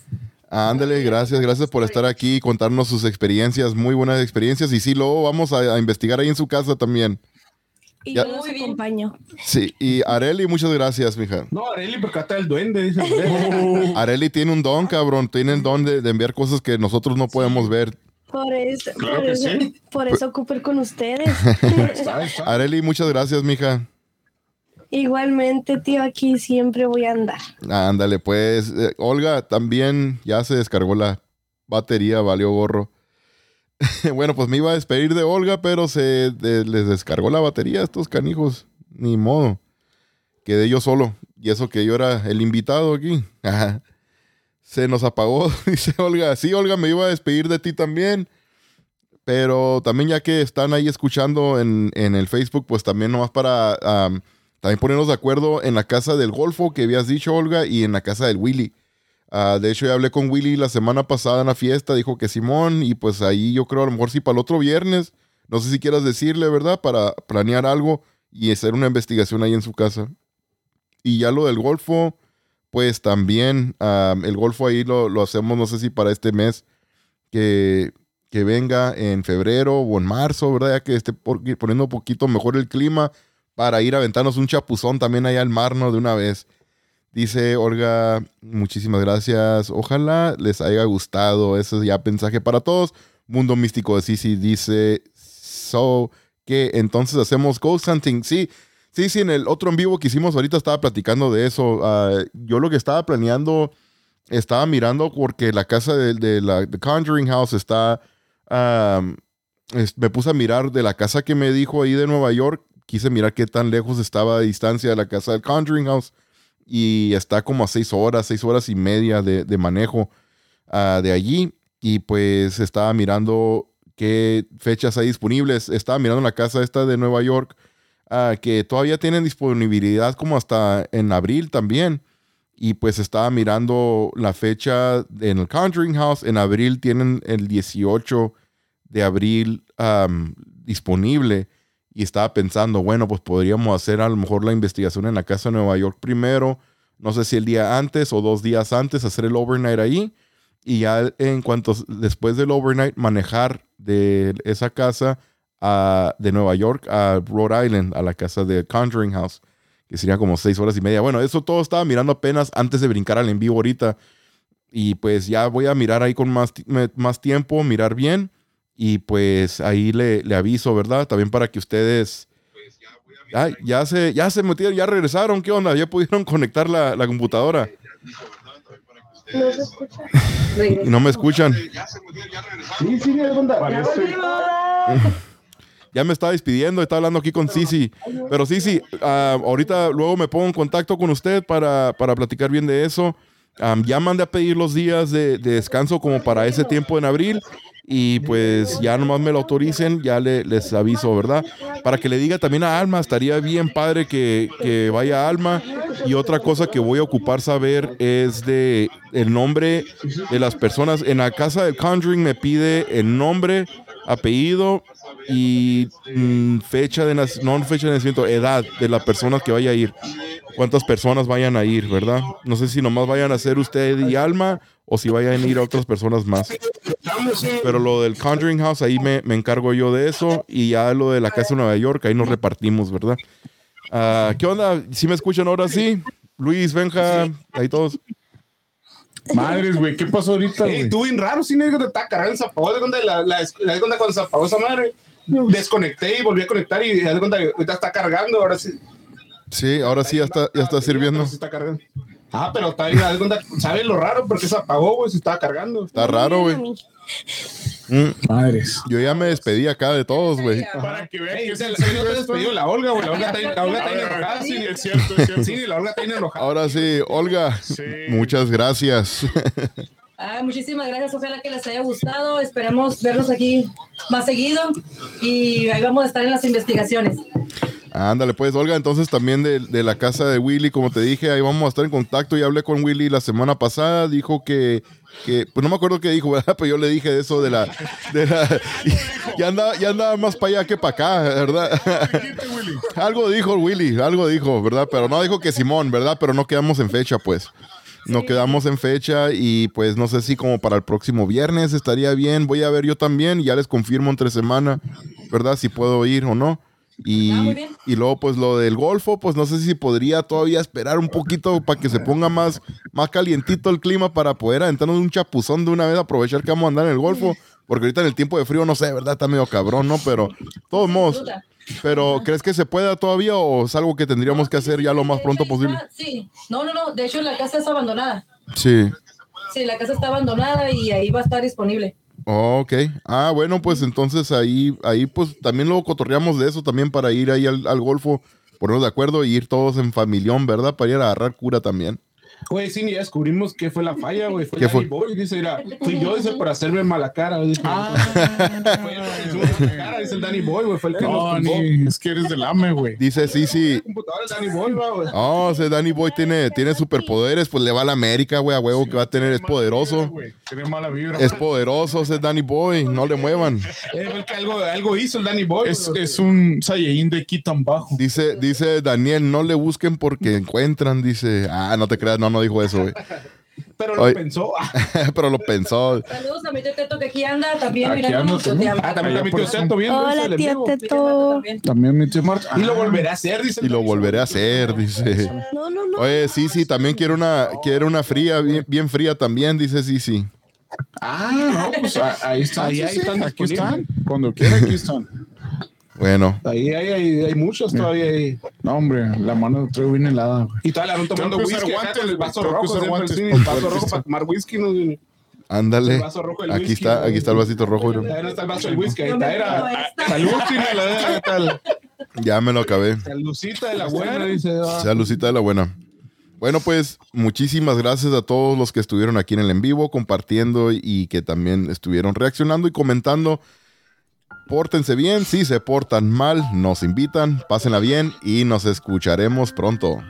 ándale, gracias, gracias por estar aquí y contarnos sus experiencias, muy buenas experiencias. Y sí, luego vamos a, a investigar ahí en su casa también. Y Ya. yo los acompaño. Sí, y Areli, muchas gracias, mija. No, Areli, porque acá está el duende, dice. Areli. Areli tiene un don, cabrón, tiene el don de, de enviar cosas que nosotros no podemos ver. Por eso, Claro por que eso, sí. por eso ir con ustedes. Areli, muchas gracias, mija. Igualmente, tío, aquí siempre voy a andar. Ándale, pues. eh, Olga también ya se descargó la batería, valió gorro. bueno, pues me iba a despedir de Olga, pero se les descargó la batería a estos canijos. Ni modo. Quedé yo solo. Y eso que yo era el invitado aquí. Se nos apagó, dice Olga. Sí, Olga, me iba a despedir de ti también. Pero también ya que están ahí escuchando en, en el Facebook, pues también nomás para también ponernos de acuerdo en la casa del Golfo que habías dicho, Olga, y en la casa del Willy. Ah, de hecho, ya hablé con Willy la semana pasada en la fiesta, dijo que Simón, y pues ahí yo creo a lo mejor sí para el otro viernes, no sé si quieras decirle, ¿verdad? Para planear algo y hacer una investigación ahí en su casa. Y ya lo del Golfo, pues también ah, el Golfo ahí lo, lo hacemos, no sé si para este mes, que, que venga en febrero o en marzo, ¿verdad? Ya que esté poniendo un poquito mejor el clima para ir a aventarnos un chapuzón también allá al mar, ¿no? De una vez. Dice Olga, muchísimas gracias. Ojalá les haya gustado. Ese es ya mensaje para todos. Mundo Místico de Sisi dice, so, que entonces hacemos ghost hunting. Sí, sí, sí, en el otro en vivo que hicimos ahorita estaba platicando de eso. Ah, yo lo que estaba planeando, estaba mirando porque la casa de, la Conjuring House está... me puse a mirar de la casa que me dijo ahí de Nueva York. Quise mirar qué tan lejos estaba de distancia de la casa del Conjuring House. Y está como a seis horas, seis horas y media de, manejo ah, de allí. Y pues estaba mirando qué fechas hay disponibles. Estaba mirando la casa esta de Nueva York, ah, que todavía tienen disponibilidad como hasta en abril también. Y pues estaba mirando la fecha en el Conjuring House. En abril tienen el 18 de abril disponible. Y estaba pensando, bueno, pues podríamos hacer a lo mejor la investigación en la casa de Nueva York primero. No sé si el día antes o dos días antes, hacer el overnight ahí. Y ya en cuanto después del overnight, manejar de esa casa a- de Nueva York a Rhode Island, a la casa de Conjuring House, que sería como seis horas y media. Bueno, eso todo estaba mirando apenas antes de brincar al en vivo ahorita. Y pues ya voy a mirar ahí con más, más tiempo, mirar bien. Y pues ahí le, le aviso, ¿verdad? También para que ustedes... Ay, ya se, ya se metieron, ya regresaron, ¿qué onda? Ya pudieron conectar la, la computadora. No se escucha. No me escuchan. Sí, sí, ¿qué onda? Parece- Ya me estaba despidiendo, estaba hablando aquí con Sisi. Pero Sisi, ah, ahorita luego me pongo en contacto con usted para, para platicar bien de eso. Am, ya mandé a pedir los días de, de descanso como para ese tiempo en abril. Y pues ya nomás me lo autoricen, ya le- les aviso, ¿verdad? Para que le diga también a Alma, estaría bien padre que, que vaya Alma. Y otra cosa que voy a ocupar saber es de el nombre de las personas. En la casa del Conjuring me pide el nombre, apellido y mm, fecha de nac- no fecha de nacimiento, edad de la persona que vaya a ir. Cuántas personas vayan a ir, ¿verdad? No sé si nomás vayan a ser usted y Alma o si vayan a ir a otras personas más. Pero lo del Conjuring House, ahí me, me encargo yo de eso. Y ya lo de la casa de Nueva York, ahí nos repartimos, ¿verdad? Ah, ¿Qué onda? ¿Sí me escuchan ahora sí? Luis, Benja, ahí todos. Madres, güey, ¿qué pasó ahorita, Ey, güey? estuvo bien raro, sí, negro, te está cargando, se apagó, de cuenta, la, la, la, cuando se apagó esa madre, desconecté y volví a conectar y de cuenta que ahorita está cargando, ahora sí. Sí, ahora sí ya está, ya está sirviendo. Ahora sí está cargando. Ah, pero está cuenta, ¿sabes lo raro? Porque se apagó, güey, se estaba cargando. Está raro, güey. Mm, Madres. Yo ya me despedí acá de todos, güey. Para que vean que se, es en no te la Olga, güey, la Olga está, la Olga está enojada, sí, Es cierto, es cierto. sí, la Olga está enojada. Ahora sí, Olga, Sí. muchas gracias. Muchísimas gracias, ojalá que les haya gustado. Esperemos verlos aquí más seguido y ahí vamos a estar en las investigaciones. Ándale, pues, Olga, entonces también de, de la casa de Willy, como te dije, ahí vamos a estar en contacto. Ya hablé con Willy la semana pasada, dijo que, que pues no me acuerdo qué dijo, ¿verdad? Pero yo le dije eso de la... De la ya, andaba, ya andaba más para allá que para acá, ¿verdad? algo dijo Willy, algo dijo, ¿verdad? Pero no dijo que Simón, ¿verdad? Pero no quedamos en fecha, pues. No quedamos en fecha y pues no sé si como para el próximo viernes estaría bien. Voy a ver yo también, ya les confirmo entre semana, ¿verdad? Si puedo ir o no. Y, Ah, y luego, pues lo del golfo, pues no sé si podría todavía esperar un poquito para que se ponga más, más calientito el clima para poder aventarnos un chapuzón de una vez, aprovechar que vamos a andar en el golfo. Porque ahorita en el tiempo de frío, no sé, ¿verdad? Está medio cabrón, ¿no? Pero, todos modos. Pero ¿crees que se pueda todavía o es algo que tendríamos que hacer ya lo más pronto posible? Sí, no, no, no. De hecho, la casa está abandonada. Sí. Sí, la casa está abandonada y ahí va a estar disponible. Ok. Ah, bueno, pues entonces ahí, ahí pues también luego cotorreamos de eso también para ir ahí al, al golfo, ponernos de acuerdo y ir todos en familión, ¿verdad? Para ir a agarrar cura también. Güey, sí, ya descubrimos qué fue la falla, güey. Fue ¿Qué Danny fue? Boy, dice, mira, fui yo, dice, por hacerme mala cara. Dice, Ah, Fue por hacerme mala cara, dice el Danny Boy, güey, fue el que nos no, tumbó. ni, es que eres del AME, güey. Dice, sí, sí. computadora el Danny Boy, va, güey. Oh, ese Danny Boy tiene, tiene superpoderes, pues le va a la América, güey, a huevo que va a tener, es poderoso. Tiene mala vibra. Es poderoso ese Danny Boy, no le muevan. Eh, fue el que algo, algo hizo el Danny Boy. Es, es un Saiyajin de aquí tan bajo. Dice, dice Daniel, no le busquen porque encuentran, dice. Ah, no te creas, no, no dijo eso, güey. Pero lo pensó. Pero lo pensó. Saludos a mi tío Teto que aquí anda también. Aquí mira anda cómo se también. Ah, también está mi tío eso. Teto viendo eso Hola, tía vivo. Teto. También mi tío Marta. Y lo volveré a hacer, dice. Y lo volveré a hacer, dice. No, no, no. Oye, sí, sí, también quiero una, quiero una fría, bien, bien fría también, dice sí, sí. Ah, no, pues a- ahí están. Ahí- sí, ahí sí, están Aquí están. Cuando quiera, aquí están. Bueno, Ahí hay, hay, hay muchos todavía ahí. No, hombre, la mano traigo bien helada, güey. Y todavía la están tomando whisky guantes, el vaso rojo. el vaso para tomar whisky. ¿no? Ándale. Aquí whisky, está, aquí está el vasito rojo. Ahí no está el vaso del whisky. Ahí está. Era. Salud, la tal. Ya me lo acabé. Salucita de la buena, dice. ah. Sea Lucita de la buena. Bueno, pues muchísimas gracias a todos los que estuvieron aquí en el en vivo, compartiendo y que también estuvieron reaccionando y comentando. Pórtense bien, si se portan mal, nos invitan, pásenla bien y nos escucharemos pronto.